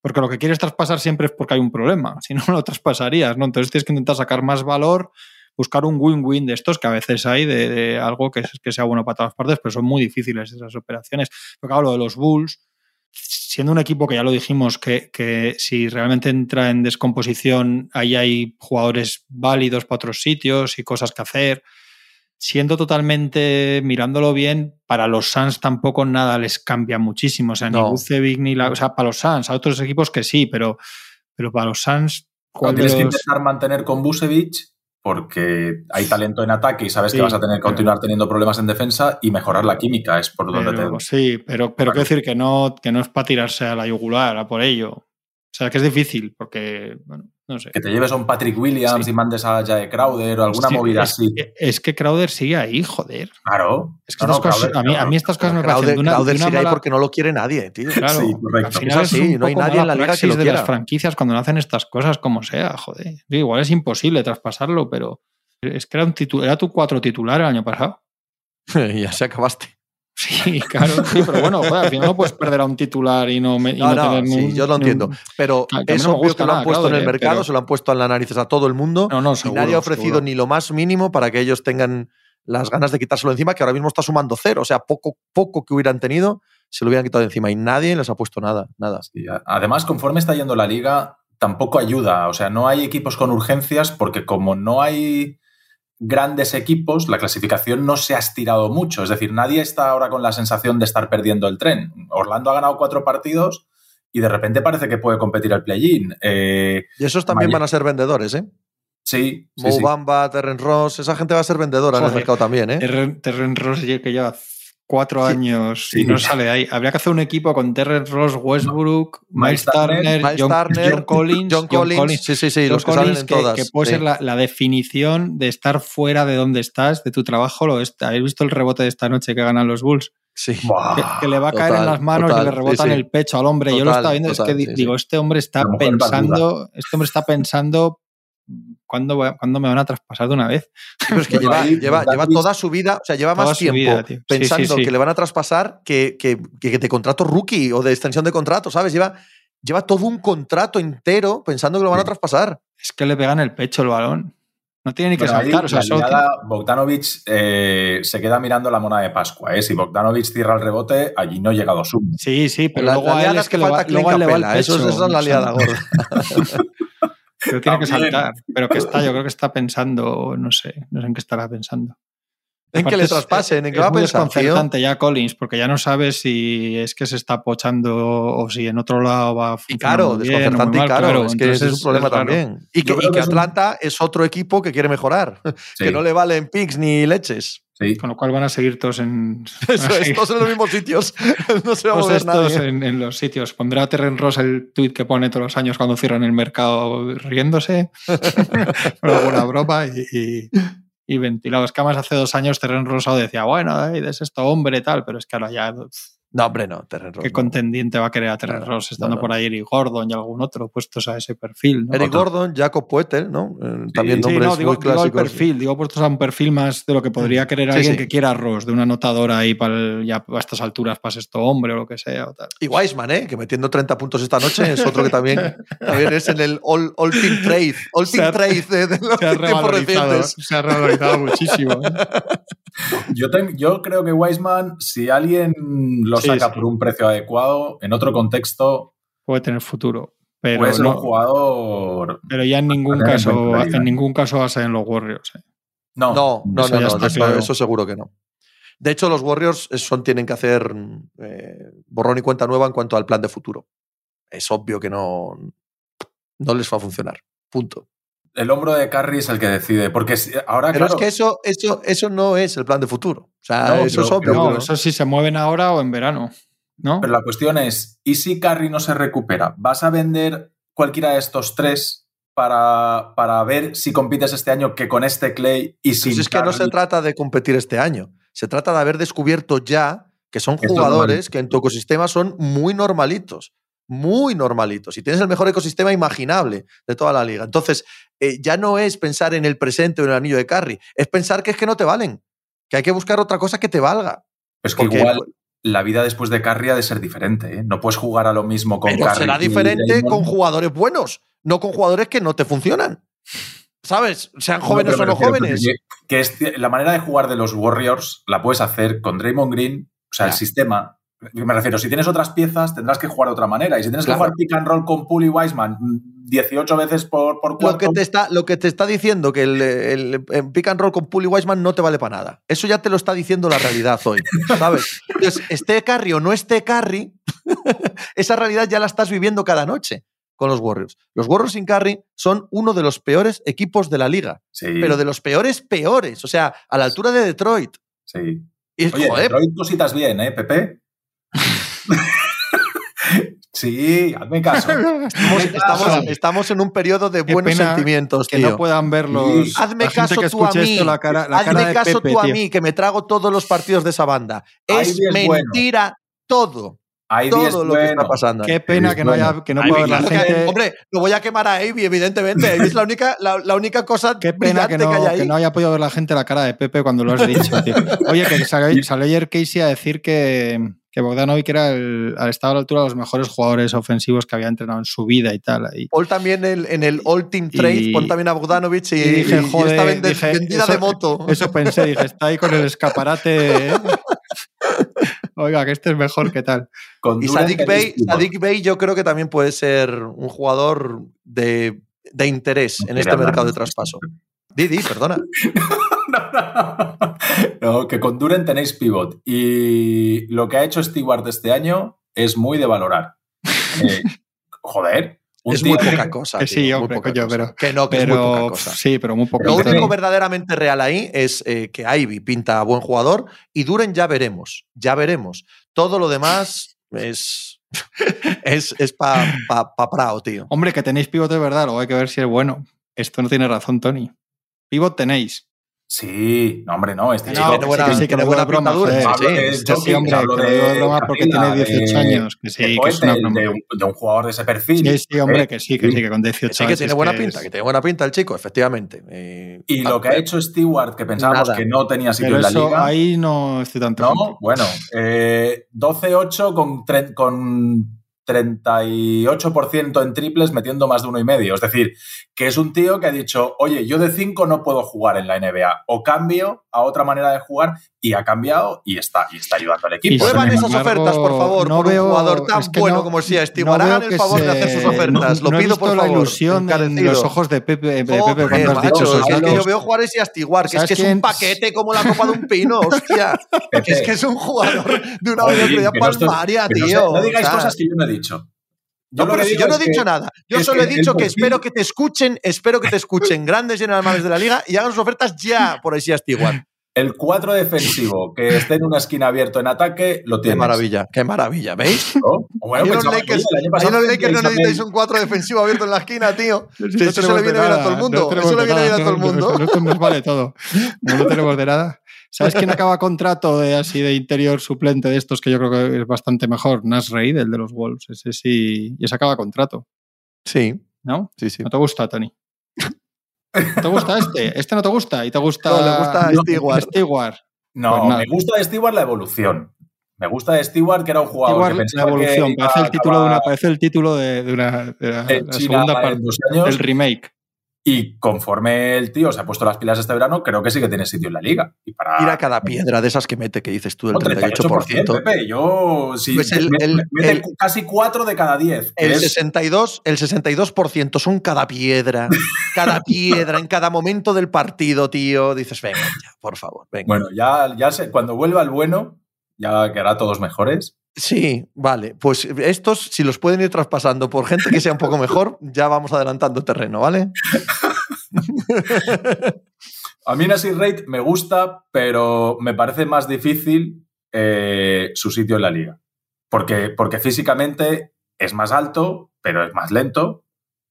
Porque lo que quieres traspasar siempre es porque hay un problema. (laughs) Si no, no lo traspasarías, ¿no? Entonces tienes que intentar sacar más valor, buscar un win-win de estos que a veces hay, de, de algo que, que sea bueno para todas partes, pero son muy difíciles esas operaciones. Pero claro, lo de los Bulls, siendo un equipo que ya lo dijimos, que, que si realmente entra en descomposición, ahí hay jugadores válidos para otros sitios y cosas que hacer. Siendo totalmente, mirándolo bien, para los Suns tampoco nada les cambia muchísimo. O sea, ni No. Vucevic ni la. O sea, para los Suns, a otros equipos que sí, pero, pero para los Suns. ¿cuál de Tienes que los- intentar mantener con Busevich porque hay talento en ataque y sabes Sí, que vas a tener que pero- continuar teniendo problemas en defensa y mejorar la química es por donde Pero, te. sí, pero, pero quiero decir que no, que no es para tirarse a la yugular, a por ello. O sea, que es difícil, porque, bueno, no sé. Que te lleves a un Patrick Williams Sí. y mandes a Jae Crowder o alguna Sí, movida es, así. Es que Crowder sigue ahí, joder. Claro. Es que No, no, estas cosas, Crowder, a, mí, a mí estas cosas me Crowder, parecen de una, Crowder de una sigue ahí mala- porque no lo quiere nadie, tío. Claro, Sí, correcto. al final Es así, un no hay poco nadie en la liga que lo de quiera. las franquicias cuando hacen estas cosas, como sea, joder. Igual es imposible traspasarlo, pero es que era, un titu- era tu cuatro titular el año pasado. y (laughs) ya se acabaste. Sí, claro, sí, pero bueno, joder, al final no puedes perder a un titular y no, me- y No, no no, tener sí, un- yo lo entiendo. un- Pero mí no me gusta que lo han nada puesto en el mercado, pero- se lo han puesto en las narices a todo el mundo. No, no, y seguro, nadie ha ofrecido seguro. ni lo más mínimo para que ellos tengan las ganas de quitárselo encima, que ahora mismo está sumando cero. O sea, poco, poco que hubieran tenido se lo hubieran quitado encima y nadie les ha puesto nada. nada. Además, conforme está yendo la liga, tampoco ayuda. O sea, no hay equipos con urgencias porque como no hay grandes equipos, la clasificación no se ha estirado mucho. Es decir, nadie está ahora con la sensación de estar perdiendo el tren. Orlando ha ganado cuatro partidos y de repente parece que puede competir el play-in. Eh, Y esos también van a ser vendedores, ¿eh? sí, sí, Mo sí. Bamba, Terren Ross, esa gente va a ser vendedora en el mercado también, ¿eh? Terren, Terren Ross que lleva cuatro Sí. años Sí. y no sale de ahí. Habría que hacer un equipo con Terren Ross, Westbrook, Miles Miles Turner, Miles John, Turner, John Collins, John Collins, sí, sí, sí, John los que salen Collins, en que, todas. que puede sí. ser la, la definición de estar fuera de donde estás, de tu trabajo. Lo es- ¿Habéis visto el rebote de esta noche que ganan los Bulls? Sí. Que, que le va a caer en las manos total, y le rebotan sí, sí. el pecho al hombre. Yo lo estaba viendo, es que di- sí, sí. digo, este hombre está pensando, este hombre está pensando ¿cuándo, cuándo me van a traspasar de una vez? Pero es que Bueno, (laughs) lleva, ahí, lleva, Bogdanovic- lleva toda su vida, o sea, lleva más tiempo vida, tío. Sí, pensando sí, sí. que le van a traspasar que, que, que de contrato rookie o de extensión de contrato, ¿sabes? Lleva, lleva todo un contrato entero pensando que lo van a traspasar. Es que le pegan el pecho el balón. No tiene ni que saltar. O sea, Bogdanovic eh, se queda mirando la mona de Pascua. ¿eh? Si Bogdanovic cierra el rebote, allí no llega a dos Sí, sí, pero La- luego la a él es que le falta va, luego a él le va el Capela, eso es- pecho. esa es la liada gorda. (laughs) (laughs) Pero tiene que saltar. Pero que está, yo creo que está pensando, no sé, no sé en qué estará pensando. En que le es- traspasen, en que es va a pensar, desconcertante ya Collins, porque ya no sabes si es que se está pochando o si en otro lado va a Y claro, funcionando bien o muy desconcertante y caro, es que entonces ese es un problema también. Y que, y es Atlanta es otro equipo que quiere mejorar, (laughs) Sí, que no le valen picks ni leches. sí. Con lo cual van a seguir todos en. (laughs) Eso es, todos en los mismos sitios. (laughs) No se va a todos mover estos nadie. en, en los sitios. Pondrá Terren Ross el tweet que pone todos los años cuando cierran el mercado riéndose. con alguna broma y, y, y ventilado. Es que además hace dos años Terren Ross decía, bueno, eh, es esto hombre tal, pero es que ahora ya. No, hombre, no, Terren Ross, ¿Qué no. contendiente va a querer a Terren No, Ross estando no, no. por ahí Eric Gordon y algún otro puestos a ese perfil? ¿no? Eric. Gordon, Jacob Poetel, ¿no? Eh, También Sí, nombres no, digo, muy digo al clásicos. perfil, digo puestos a un perfil más de lo que podría querer Sí, alguien sí. que quiera a Ross, de una anotadora ahí para el- ya a estas alturas para esto hombre o lo que sea. O tal. Y Wiseman, ¿eh? que metiendo 30 puntos esta noche es otro que también, (laughs) también es en el All, all Team Trade. All Se Team ha- Trade de, de los Se ha tiempos revalorizado, recientes. se ha revalorizado muchísimo. ¿eh? Yo, ten- yo creo que Wiseman, si alguien lo Sí, saca sí. por un precio adecuado, en otro contexto, Puede tener futuro. Pero, puede ser no- un jugador. pero ya en ningún caso, en ningún caso va a ser en los Warriors. ¿eh? No, No, no, Eso no, ya no, está eso, claro. eso seguro que no. De hecho, los Warriors son, tienen que hacer eh, borrón y cuenta nueva en cuanto al plan de futuro. Es obvio que no, no les va a funcionar. Punto. El hombro de Carry es el que decide. Porque ahora, Pero claro, es que eso, eso, eso no es el plan de futuro. O sea, No, eso pero- es obvio. No, eso sí se mueven ahora o en verano. ¿No? Pero la cuestión es, ¿y si Carry no se recupera? ¿Vas a vender cualquiera de estos tres para, para ver si compites este año que con este Clay y si es que no se trata de competir este año. Se trata de haber descubierto ya que son Es jugadores que en tu ecosistema son muy normalitos. Muy normalitos. Y tienes el mejor ecosistema imaginable de toda la liga. Entonces, eh, ya no es pensar en el presente o en el anillo de carry. Es pensar que es que no te valen. Que hay que buscar otra cosa que te valga. Es que Porque- igual la vida después de Carry ha de ser diferente. ¿eh? No puedes jugar a lo mismo con Pero Curry será diferente con jugadores buenos, no con jugadores que no te funcionan. ¿Sabes? Sean jóvenes o no jóvenes. Que, que es- la manera de jugar de los Warriors la puedes hacer con Draymond Green, o sea, el Ya. Me refiero, si tienes otras piezas, tendrás que jugar de otra manera. Y si tienes Claro. que jugar pick and roll con Poole y Wiseman mm, 18 veces por, por Lo que, te está, lo que te está diciendo que el, el- el pick and roll con Puli Wiseman no te vale para nada. Eso ya te lo está diciendo la realidad hoy, (laughs) ¿sabes? Entonces, esté carry o no esté carry, (laughs) esa realidad ya la estás viviendo cada noche con los Warriors. Los Warriors sin carry son uno de los peores equipos de la liga, sí, pero de los peores peores, o sea, a la altura de Detroit. sí. Y, Oye, joder, Detroit cositas bien, ¿eh, Pepe? (laughs) sí, hazme caso. estamos, estamos- estamos en un periodo de Qué buenos pena sentimientos, que tío. no puedan ver los. Hazme caso que tú a mí. esto, la cara, la cara Hazme de caso Pepe, tú a tío. mí, que me trago todos los partidos de esa banda. Es es bueno. mentira todo. Ivy todo es lo que bueno. está pasando. Qué pena que no, haya, que no pueda ver la que- gente. hombre, lo voy a quemar a Ivy, evidentemente. Ivy es la única, la, la única cosa Qué pena que no, hay ahí. que no haya podido ver la gente la cara de Pepe cuando lo has dicho, tío. (laughs) Oye, que salió, salió ayer Casey a decir que, que Bogdanovic era el, estaba a la altura de los mejores jugadores ofensivos que había entrenado en su vida y tal. ahí. Paul también el- en el All Team Trade, Y- pon también a Bogdanovich y, y dije, y- y joder, está vende- dije, vendida eso- de moto. Eso pensé, dije, está ahí con el escaparate. ¿eh? (laughs) Oiga, que este es mejor que tal. Con Y Sadik pivot. Sadik Bey yo creo que también puede ser un jugador de, de interés en este mercado de traspaso. Didi, perdona. (laughs) no, que con Duren tenéis pivot. Y lo que ha hecho Stewart este año es muy de valorar. Eh, (laughs) joder. Un es tío muy poca cosa. que tío, sí, muy hombre, poca coño, cosa. pero- que no, que es muy poca Pero cosa. sí, pero muy poco. Lo Pero- único verdaderamente real ahí es eh, que Ivy pinta a buen jugador y Duren ya veremos, ya veremos. Todo lo demás es, es, es para pa, pa Prao, tío. Hombre, que tenéis pivot de verdad, luego hay que ver si es bueno. Esto no tiene razón, Tony. Pivot tenéis. Sí, no, hombre, no. Este Sí, chico tiene buena- sí, que no buena broma, de sí, Sí, hombre, hablo que lo de broma porque tiene 18 de- años. Que sí, de que es una Poeltl, broma. de, un, de un jugador de ese perfil. Sí, sí, hombre, ¿eh? que sí, que sí, que con 18 Sí que años tiene buena que pinta, es- que tiene buena pinta el chico, efectivamente. Eh, Y lo que ha hecho Stewart, que pensábamos Nada. que no tenía sitio Pero en la eso, liga. ahí no estoy tanto. No, bueno, eh, 12-8 con, tre- con 38% en triples metiendo más de uno y medio. Es decir, que es un tío que ha dicho, oye, yo de 5 no puedo jugar en la NBA. O cambio a otra manera de jugar y ha cambiado y está, y está ayudando al equipo. Y Prueban esas embargo, ofertas, por favor, no por veo- un jugador tan es que bueno no- como sea no Stewart. veo Hagan el favor de se- hacer sus ofertas. no- Lo no he pido, por visto la favor. ilusión en los ojos de Pepe, de Pepe Joder, cuando has macho, dicho esos es que yo veo jugar ese Astiguar, que es ¿Sabes que es un quién? paquete como la copa de un pino, hostia. (laughs) Pepe, es que es un jugador de una velocidad no palmaria, no tío. No, digáis cosas que yo no he dicho. No, lo pero que si yo no he dicho que- nada. Yo solo he dicho que espero que te escuchen, espero que te escuchen (laughs) grandes general de la liga y hagan sus ofertas ya por ahí Astiguar. El cuadro defensivo que esté en una esquina abierto en ataque, lo Qué tienes. maravilla, qué maravilla, ¿veis? (laughs) ¿no? Bueno, los pensaba, Lakers, ahí los no necesitáis un 4 defensivo abierto en la esquina, tío. Sí, Sí, eso se le viene de bien a nada, todo el mundo. tenemos Eso le viene bien a nada, todo el no, no, mundo. no, Esto nos vale todo. No lo tenemos de nada. ¿Sabes quién acaba contrato de así de interior suplente de estos que yo creo que es bastante mejor? Nas Reid, el de los Wolves. Ese sí. Y ese acaba contrato, Sí, ¿no? sí, sí. ¿No te gusta, Tony? ¿No te gusta este? ¿Este no te gusta? ¿Y te gusta? No, le gusta No, Stewart. Stewart. No, Pues me gusta de Stewart la evolución. Me gusta de Stewart que era un jugador Stewart, que la evolución. que Parece el título de una, parece el título de, de una de la, en la segunda parte del remake. Y conforme el tío se ha puesto las pilas este verano, creo que sí que tiene sitio en la liga. Y para Tira cada piedra de esas que mete, que dices tú, del No, 38%. Pepe. Yo, sí, Pues el- el- me- mete el- casi 4 de cada 10. que El es- 62, el 62% son cada piedra, (laughs) cada piedra, en cada momento del partido, tío. Dices, venga, ya, por favor, venga. Bueno, ya, ya sé, cuando vuelva el bueno, ya que hará todos mejores. Sí, vale. Pues estos, si los pueden ir traspasando por gente que sea un poco mejor, (laughs) ya vamos adelantando terreno, ¿vale? (laughs) A mí Nasir Reid me gusta, pero me parece más difícil eh, su sitio en la liga. Porque, porque físicamente es más alto, pero es más lento.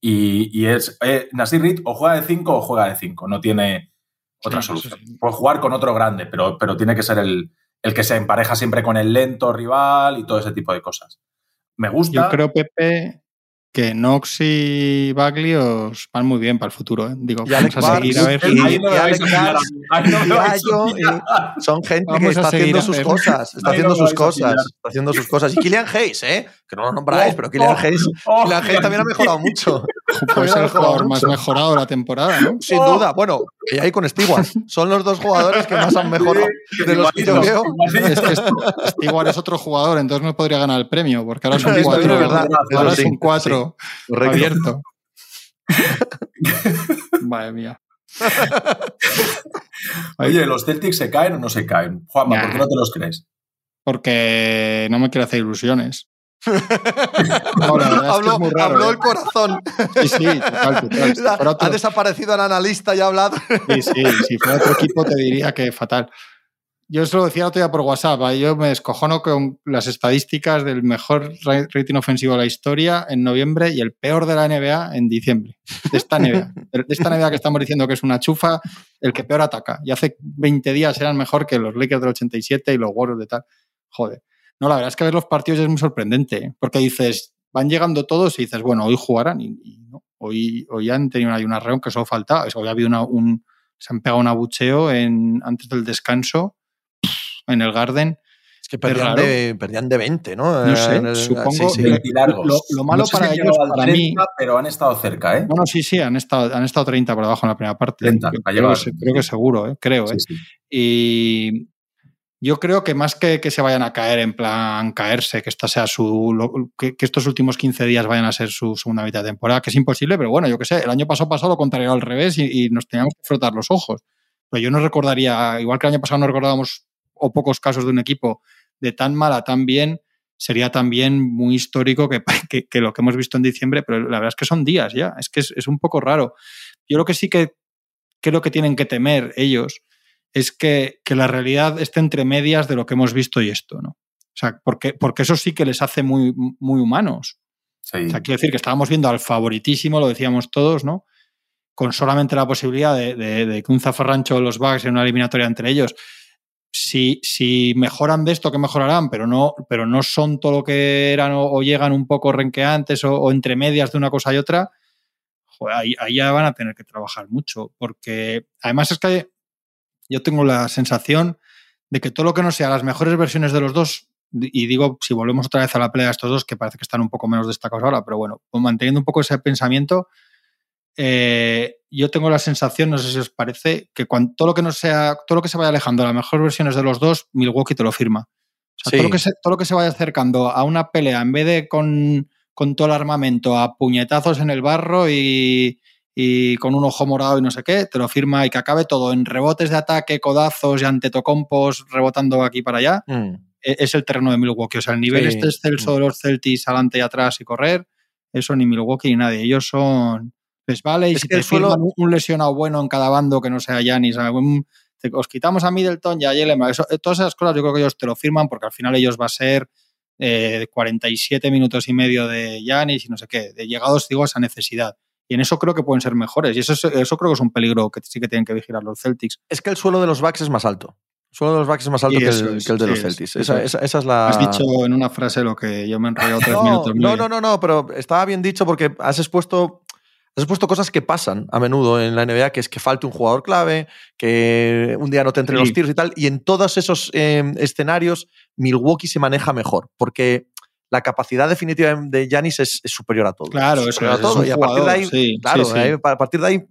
Y, es. Eh, Nasir Reid o juega de 5 o juega de 5. No tiene otra solución. Puede jugar con otro grande, pero, pero tiene que ser el, el que se empareja siempre con el lento rival y todo ese tipo de cosas. Me gusta. Yo creo, Pepe, que Nox y Bagley os van muy bien para el futuro. ¿eh? Digo, vamos a seguir a ver. son gente que está haciendo sus cosas. Está haciendo sus cosas. Está haciendo sus cosas. Y Killian Hayes, ¿eh? que no lo nombráis, oh, (laughs) pero Killian oh, Hayes, oh, Hayes también ha mejorado mucho. Puede ser el jugador más mejorado de la temporada, ¿no? Sin duda. Bueno, y ahí con Stewart. Son los dos jugadores que más han mejorado de los que yo veo. Es que Stewart es otro jugador, entonces no podría ganar el premio, porque ahora son cuatro. Verdad, ahora son cuatro abierto. (laughs) Madre mía. (laughs) Oye, ¿los Celtics se caen o no se caen? Juanma, ¿por qué no te los crees? Porque no me quiero hacer ilusiones. (laughs) habló, el corazón. Sí, sí, total, total. (laughs) Ha desaparecido el analista y ha hablado. Sí, sí, (laughs) si fuera otro equipo te diría que fatal. Yo se lo decía otro día por WhatsApp. Yo me escojono con las estadísticas del mejor rating ofensivo de la historia en noviembre y el peor de la NBA en diciembre. De esta NBA. De esta NBA que estamos diciendo que es una chufa, el que peor ataca. Y hace 20 días eran mejor que los Lakers del 87 y los Warriors de tal. Joder. No, la verdad es que ver los partidos es muy sorprendente. ¿eh? Porque dices, van llegando todos y dices, bueno, hoy jugarán. Y, no. Hoy, hoy han tenido ahí una reunión que solo faltaba. Hoy ha habido un. Se han pegado un abucheo en, antes del descanso en el Garden. Es que perdían, de, perdían de 20, ¿no? No sé, supongo. Sí, Lo, malo para ellos, para 30, mí. Pero han estado cerca, ¿eh? Bueno, sí, sí, han estado, han estado 30 por debajo en la primera parte. 30, creo, creo, que seguro, ¿eh? creo. ¿eh? Y yo creo que más que que se vayan a caer en plan caerse, que esta sea su que, estos últimos 15 días vayan a ser su segunda mitad de temporada, que es imposible, pero bueno, yo qué sé, el año pasado pasado lo contrario al revés y, y, nos teníamos que frotar los ojos. Pero yo no recordaría, igual que el año pasado no recordábamos o pocos casos de un equipo de tan mal a tan bien, sería también muy histórico (laughs) que, que, lo que hemos visto en diciembre, pero la verdad es que son días ya, es que es, un poco raro. Yo lo que sí que creo que tienen que temer ellos es que, que, la realidad esté entre medias de lo que hemos visto y esto, ¿no? O sea, porque, porque eso sí que les hace muy, muy humanos. O sea, quiero decir que estábamos viendo al favoritísimo, lo decíamos todos, ¿no? Con solamente la posibilidad de, de que un zafarrancho de los Bucks en una eliminatoria entre ellos si, si, mejoran de esto, que mejorarán, pero no, pero no son todo lo que eran o, llegan un poco renqueantes o, o, entre medias de una cosa y otra, ahí, ya van a tener que trabajar mucho. Porque además es que yo tengo la sensación de que todo lo que no sea las mejores versiones de los dos, y digo, si volvemos otra vez a la pelea de estos dos, que parece que están un poco menos destacados ahora, pero bueno, pues manteniendo un poco ese pensamiento, eh, yo tengo la sensación, no sé si os parece, que cuando, todo lo que no sea, todo lo que se vaya alejando, las mejores versiones de los dos, Milwaukee te lo firma. todo, lo que se, todo lo que se vaya acercando a una pelea, en vez de con, con todo el armamento, a puñetazos en el barro y, y, con un ojo morado y no sé qué, te lo firma y que acabe todo en rebotes de ataque, codazos y antetocompos rebotando aquí para allá. Mm. E, es el terreno de Milwaukee. O sea, el nivel este excelso mm. de los Celtics adelante y atrás y correr, eso ni Milwaukee ni nadie. Ellos son pues vale, y si te suelo... un lesionado bueno en cada bando que no sea Yanis, os quitamos a Middleton y a Yelema, eh, todas esas cosas yo creo que ellos te lo firman porque al final ellos va a ser eh, 47 minutos y medio de Yanis y no sé qué, de llegados digo a esa necesidad. Y en eso creo que pueden ser mejores. Y eso, eso creo que es un peligro que sí que tienen que vigilar los Celtics. Es que el suelo de los Bucks es más alto. El suelo de los Bucks es más alto que el, que el, de los Celtics. Esa, esa, es la... Has dicho en una frase lo que yo me he enrollado tres minutos. No, no, no, no, pero estaba bien dicho porque has expuesto Has puesto cosas que pasan a menudo en la NBA, que es que falte un jugador clave, que un día no te entre los tiros y tal. Y en todos esos em, escenarios, Milwaukee se maneja mejor, porque la capacidad definitiva de Yanis es, superior a todo. Claro, es superior a todo. y a partir de ahí, claro, a partir de ahí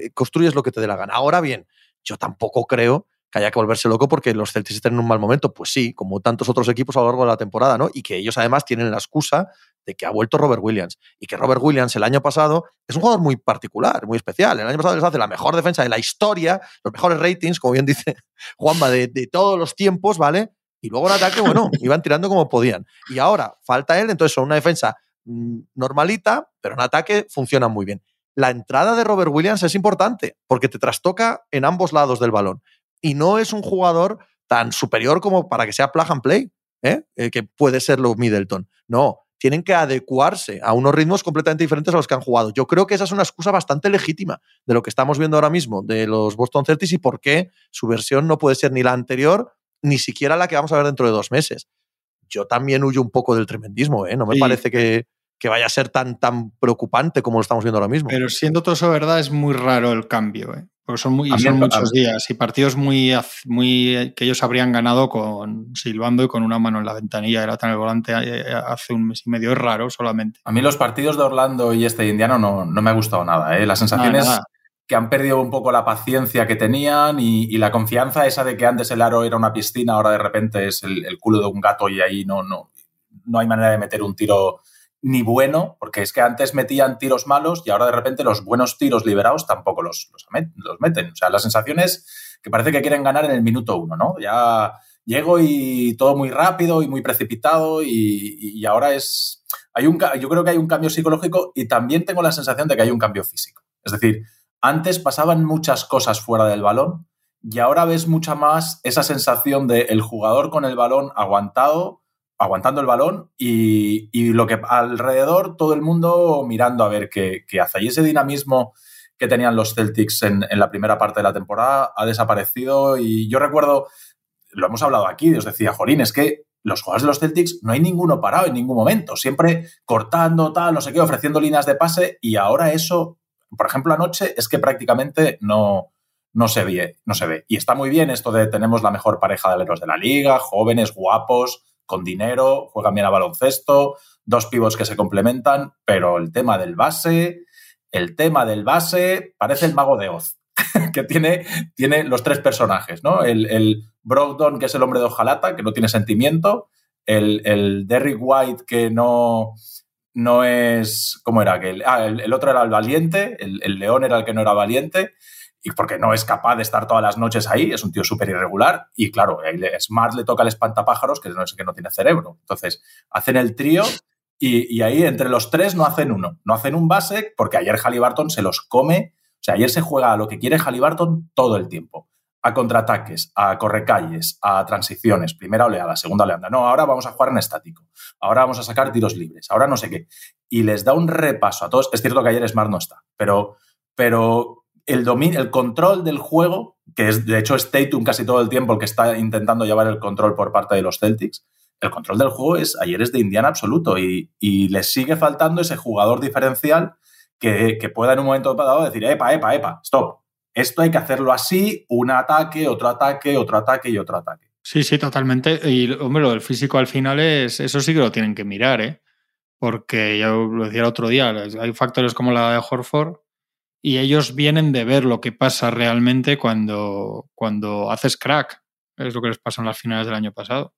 eh, construyes lo que te dé la gana. Ahora bien, yo tampoco creo que haya que volverse loco porque los Celtics estén en un mal momento. Pues sí, como tantos otros equipos a lo largo de la temporada, ¿no? Y que ellos además tienen la excusa de que ha vuelto Robert Williams. Y que Robert Williams el año pasado es un jugador muy particular, muy especial. El año pasado les hace la mejor defensa de la historia, los mejores ratings, como bien dice (laughs) Juanma, de, de todos los tiempos, ¿vale? Y luego en ataque, bueno, (laughs) iban tirando como podían. Y ahora falta él, entonces son una defensa mm, normalita, pero en ataque funciona muy bien. la entrada de Robert Williams es importante porque te trastoca en ambos lados del balón. Y no es un jugador tan superior como para que sea plug and play, ¿eh? Eh, que puede ser lo Middleton. No, tienen que adecuarse a unos ritmos completamente diferentes a los que han jugado. Yo creo que esa es una excusa bastante legítima de lo que estamos viendo ahora mismo de los Boston Celtics y por qué su versión no puede ser ni la anterior ni siquiera la que vamos a ver dentro de dos meses. Yo también huyo un poco del tremendismo, ¿eh? No me parece que, que vaya a ser tan, tan preocupante como lo estamos viendo ahora mismo. Pero siendo todo eso verdad, es muy raro el cambio, ¿eh? porque son, muy, son muchos días y partidos muy, muy que ellos habrían ganado con silbando y con una mano en la ventanilla la en el volante eh, eh, hace un mes y medio. Es raro solamente. A mí los partidos de Orlando y este Indiano no, no me ha gustado nada. ¿eh? La sensación es que han perdido un poco la paciencia que tenían y, la confianza esa de que antes el aro era una piscina, ahora de repente es el, culo de un gato y ahí no, no, no hay manera de meter un tiro ni bueno, porque es que antes metían tiros malos y ahora de repente los buenos tiros liberados tampoco los, los, meten. O sea, la sensación es que parece que quieren ganar en el minuto uno, ¿no? Ya llego y todo muy rápido y muy precipitado y, ahora es... Hay un, yo creo que hay un cambio psicológico y también tengo la sensación de que hay un cambio físico. Es decir, antes pasaban muchas cosas fuera del balón y ahora ves mucha más esa sensación de el jugador con el balón aguantado aguantando el balón y, lo que alrededor todo el mundo mirando a ver qué, hace. Y ese dinamismo que tenían los Celtics en, la primera parte de la temporada ha desaparecido y yo recuerdo, lo hemos hablado aquí, os decía, Jolín, es que los jugadores de los Celtics no hay ninguno parado en ningún momento, siempre cortando, tal, no sé qué, ofreciendo líneas de pase y ahora eso, por ejemplo, anoche es que prácticamente no, no se ve, no se ve. Y está muy bien esto de tenemos la mejor pareja de los de la liga, jóvenes, guapos, con dinero, juegan bien a baloncesto, dos pivos que se complementan, pero el tema del base, el tema del base parece el mago de Oz, (laughs) que tiene, tiene los tres personajes, ¿no? El, el Brogdon, que es el hombre de hojalata, que no tiene sentimiento, el, el Derrick White, que no, no es. ¿Cómo era? Que ah, el, otro era el valiente, el, el, león era el que no era valiente, y porque no es capaz de estar todas las noches ahí, es un tío súper irregular y claro, Smart le toca el espantapájaros que no es que no tiene cerebro. Entonces, hacen el trío y, ahí entre los tres no hacen uno, no hacen un base porque ayer Halliburton se los come, o sea, ayer se juega a lo que quiere Halliburton todo el tiempo, a contraataques, a correcalles, a transiciones, primera oleada, segunda oleada. No, ahora vamos a jugar en estático, ahora vamos a sacar tiros libres, ahora no sé qué. Y les da un repaso a todos. Es cierto que ayer Smart no está, pero, pero el, el control del juego, que es de hecho Statum casi todo el tiempo el que está intentando llevar el control por parte de los Celtics, el control del juego es ayer es de Indiana absoluto y, y les sigue faltando ese jugador diferencial que, pueda en un momento dado decir, epa, epa, epa, stop. Esto hay que hacerlo así, un ataque, otro ataque, otro ataque y otro ataque. Sí, sí, totalmente. Y, hombre, lo del físico al final es, eso sí que lo tienen que mirar, ¿eh? Porque ya lo decía el otro día, hay factores como la de Horford y ellos vienen de ver lo que pasa realmente cuando, cuando haces crack. Es lo que les pasó en las finales del año pasado.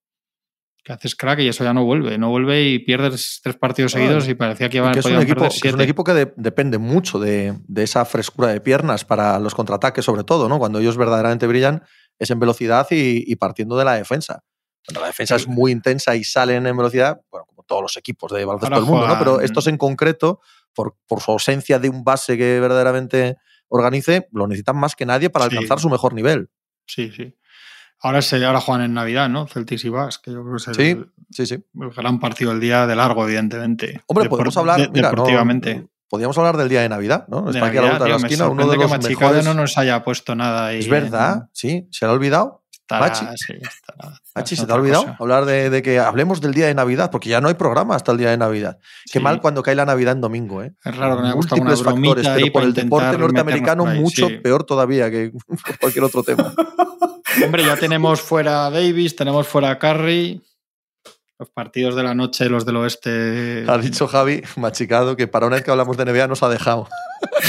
Que haces crack y eso ya no vuelve. No vuelve y pierdes tres partidos seguidos y parecía que iban a un equipo, Es un equipo que depende mucho de, esa frescura de piernas para los contraataques, sobre todo, ¿no? Cuando ellos verdaderamente brillan es en velocidad y, partiendo de la defensa. Cuando la defensa es muy intensa y salen en velocidad, bueno, como todos los equipos de baloncesto del mundo, ¿no? Pero estos en concreto por, su ausencia de un base que verdaderamente organice, lo necesitan más que nadie para alcanzar su mejor nivel. Sí, sí. Ahora, se, ahora juegan en Navidad, ¿no? Celtics y Bas, que yo creo que es el, sí, sí, sí. el gran partido del día de largo, evidentemente. Hombre, podemos hablar. deportivamente. podríamos hablar del día de Navidad, ¿no? Está aquí a la vuelta de la esquina, uno de los que mejores... no nos haya puesto nada ahí. Es verdad, sí, se ha olvidado. Machi, sí, ¿se te ha olvidado hablar de, que hablemos del día de Navidad? Porque ya no hay programa hasta el día de Navidad. Qué mal cuando cae la Navidad en domingo, ¿eh? Es raro que me gusta una factores, pero por el deporte norteamericano mucho peor todavía que (laughs) cualquier otro tema. (laughs) Hombre, ya tenemos fuera a Davis, tenemos fuera a Curry. Los partidos de la noche, los del oeste. Ha dicho Javi, machicado, que para una vez que hablamos de NBA nos ha dejado.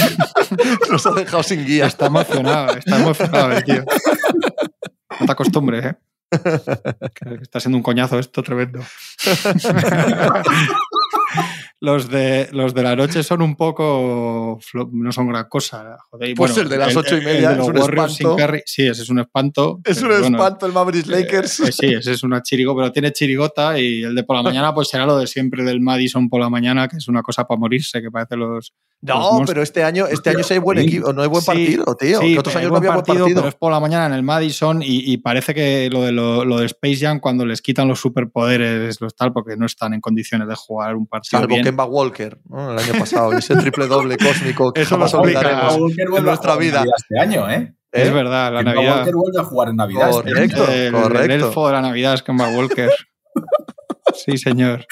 (laughs) nos ha dejado sin guía. Está emocionado, está emocionado el tío. No te acostumbres, ¿eh? (laughs) está siendo un coñazo esto tremendo. (laughs) los de, los de la noche son un poco. No son gran cosa. Joder. Pues el de las ocho y media es un espanto. sí, ese es un espanto. Es un espanto el Mavericks eh, Lakers. Eh, sí, ese es una chirigo, pero tiene chirigota. Y el de por la (laughs) mañana, pues será lo de siempre del Madison por la mañana, que es una cosa para morirse, que parece los. No, pero este año, este año sí hay buen equipo, no hay buen partido, tío. Sí, otros años no había partido, buen partido. Pero es por la mañana en el Madison y, parece que lo de, lo, de Space Jam, cuando les quitan los superpoderes, los tal, porque no están en condiciones de jugar un partido. Salvo bien. Kemba Walker, ¿no? el año pasado, ese triple doble (laughs) cósmico que Eso jamás lo olvidaremos en nuestra vida. Este año, ¿eh? Es verdad, la Kemba Navidad. Walker vuelve a jugar en Navidad. este año. Correcto, el, correcto. el elfo de la Navidad es Kemba Walker. (laughs) Sí, señor.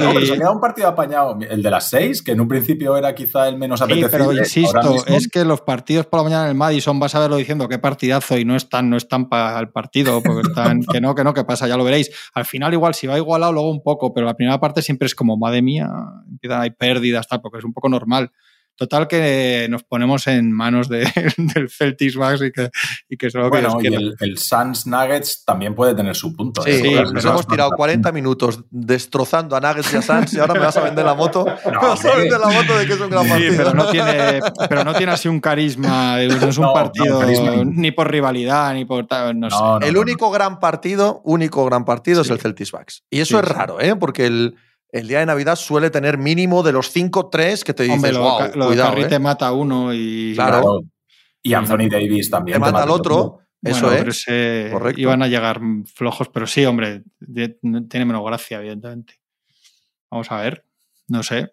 No, pero se queda un partido apañado. El de las seis, que en un principio era quizá el menos Sí, apetecible. pero ahora insisto, es que los partidos por la mañana en el Madison vas a verlo diciendo qué partidazo y no están, no están para el partido, porque están, que no, que no, que pasa, ya lo veréis. Al final, igual, si va igualado, luego un poco, pero la primera parte siempre es como, madre mía, empiezan hay pérdidas, tal, porque es un poco normal. Total que nos ponemos en manos de- (laughs) del Celtics Bucks y que, y que solo que Bueno, Dios y el, el Suns Nuggets también puede tener su punto. Sí, ¿eh? sí, nos hemos tirado van 40 minutos destrozando a Nuggets y a Suns y ahora me vas a vender la moto. (laughs) (laughs) me vas a vender la moto de que es un gran Sí, partido. pero no tiene, pero no tiene así un carisma, no es un No, no, partido carisma. ni por rivalidad, ni por tal, no, sé. No, no, el no, único gran partido, único gran partido es el Celtics Bucks. Y eso Sí, es raro, ¿eh? Porque el, el día de Navidad suele tener mínimo de los 5-3 que te dices, Hombre, lo, wow, lo cuidado, Curry ¿eh? te mata a uno y Claro. Y Anthony Davis también. te mata al otro. Eso es. correcto. iban a llegar flojos, pero sí, hombre, tiene menos gracia, evidentemente. Vamos a ver, no sé.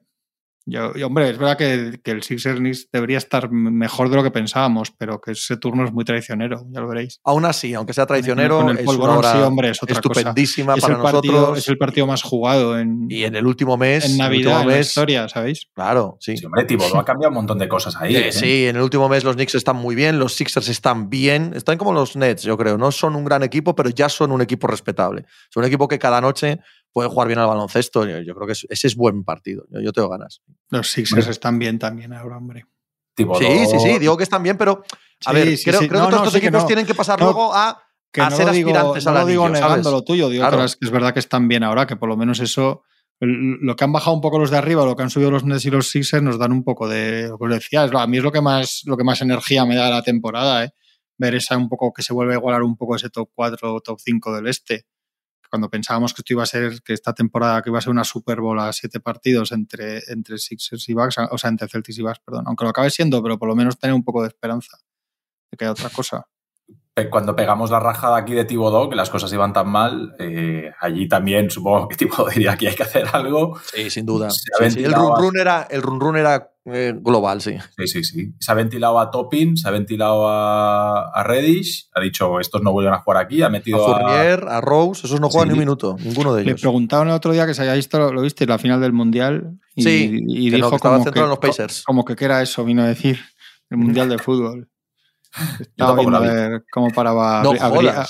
Yo, y, hombre, es verdad que, que el Sixers Knicks debería estar mejor de lo que pensábamos, pero que ese turno es muy traicionero, ya lo veréis. Aún así, aunque sea traicionero, Con el es polvorón, una hora sí, hombre, es otra cosa. estupendísima Es para partido, nosotros. es el partido más jugado en, Y en el último mes. en Navidad, en la historia, ¿sabéis? Claro, sí. Sí, hombre, Thibodeau ha cambiado un montón de cosas ahí. Eh, ¿eh? Sí, en el último mes los Knicks están muy bien, los Sixers están bien, están como los Nets, yo creo. No son un gran equipo, pero ya son un equipo respetable. Son un equipo que cada noche puede jugar bien al baloncesto. Yo, yo creo que es- ese es buen partido. Yo, yo tengo ganas. Los Sixers están bien también ahora, hombre. Sí, sí, sí, digo que están bien, pero a Sí, ver, sí, creo, sí. creo No, que todos no, estos sí que equipos no. tienen que pasar No, luego a, que a no ser lo digo, aspirantes no al lo digo anillo, ¿sabes? negando lo tuyo, digo Claro. que es verdad que están bien ahora, que por lo menos eso, lo que han bajado un poco los de arriba, lo que han subido los Nets y los Sixers, nos dan un poco de, lo que os decía, a mí es lo que más, lo que más energía me da la temporada, ¿eh? ver esa un poco que se vuelve a igualar un poco ese top 4 o top 5 del este. Cuando pensábamos que esto iba a ser, que esta temporada que iba a ser una Super Bowl a siete partidos entre, entre Sixers y Bucks, o sea, entre Celtics y Bucks, perdón, aunque lo acabe siendo, pero por lo menos tener un poco de esperanza de que haya otra cosa. Pe- Cuando pegamos la rajada aquí de Thibodeau, que las cosas iban tan mal, eh, allí también supongo que Thibodeau (laughs) diría que hay que hacer algo. Sí, sin duda. Sí, sí. El run run era, el run run era eh, global, sí. Sí, sí, sí. Se ha ventilado a Toppin, se ha ventilado a, a Reddish, ha dicho estos no vuelven a jugar aquí, ha metido a, Fournier, a Rose, esos no juegan Sí. ni un minuto, ninguno de Le ellos. preguntaban el otro día que se había visto, lo viste, la final del Mundial. Y, Sí, y que no, dijo que estaba como centrado que, en los Pacers. Como que qué era eso, vino a decir, el Mundial de (laughs) Fútbol. Estaba viendo a ver cómo paraba a, No a.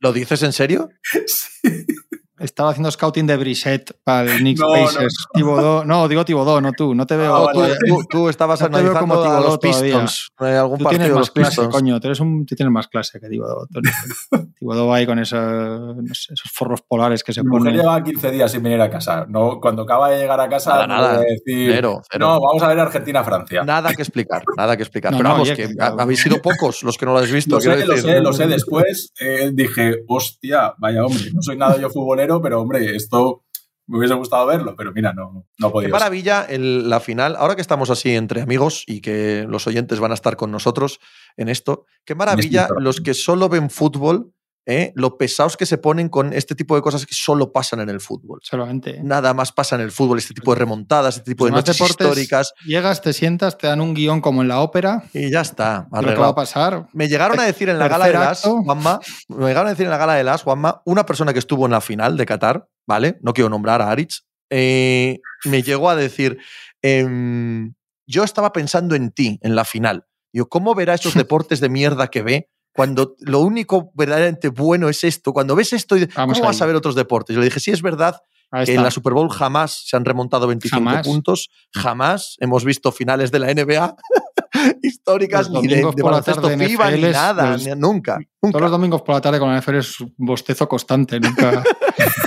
¿Lo dices en serio? (laughs) Estaba haciendo scouting de Brissett para el Knicks (laughs) No, Pacers. Thibodeau- no, digo Thibodeau, no tú, no te veo. Ah, No, vale, tú, tú- tú estabas (laughs) No te veo analizando como a los todavía. Pistons. eh, algún Tú partido tienes más clase, Pistons. coño. Tú, eres un, tú tienes más clase que. Thibodeau (laughs) va ahí con esos, no sé, esos forros polares que se Mi mujer ponen. lleva 15 días sin venir a casa. No, cuando acaba de llegar a casa, Nada, no nada. puede decir, Cero, cero. no, vamos a ver Argentina-Francia. Nada que explicar, nada que explicar. No, Pero no, vamos, oye, que ha- habéis sido pocos los que no lo habéis visto. Lo sé, quiero lo decir. sé, lo sé. Después eh, dije, hostia, vaya hombre, no soy nada yo futbolero, pero hombre, esto me hubiese gustado verlo, pero mira, no, no he Qué maravilla el- la final. Ahora que estamos así entre amigos y que los oyentes van a estar con nosotros en esto, qué maravilla Estoy los que solo ven fútbol, ¿eh? lo pesados que se ponen con este tipo de cosas que solo pasan en el fútbol. Solamente. Nada más pasa en el fútbol, este tipo de remontadas, este tipo de Los noches deportes, históricas Llegas, te sientas, te dan un guion como en la ópera. y ya está. de lo que va a pasar. Me llegaron a decir en la gala de las. Juanma, me llegaron a decir en la gala de las, Juanma, una persona que estuvo en la final de Qatar, ¿vale? No quiero nombrar a Aritz, eh, me llegó a decir, em, yo estaba pensando en ti en la final. Yo, ¿cómo verá esos (laughs) deportes de mierda que ve cuando lo único verdaderamente bueno es esto? Cuando ves esto, y- ¿cómo vas a ver otros deportes? Yo le dije, sí, es verdad que en la Super Bowl jamás se han remontado 25 Jamás. puntos, jamás hemos visto finales de la NBA (laughs) históricas ni de, baloncesto FIBA ni nada, ni- nunca. Todos nunca. los domingos por la tarde con la NFL es un bostezo constante. Nunca, (laughs)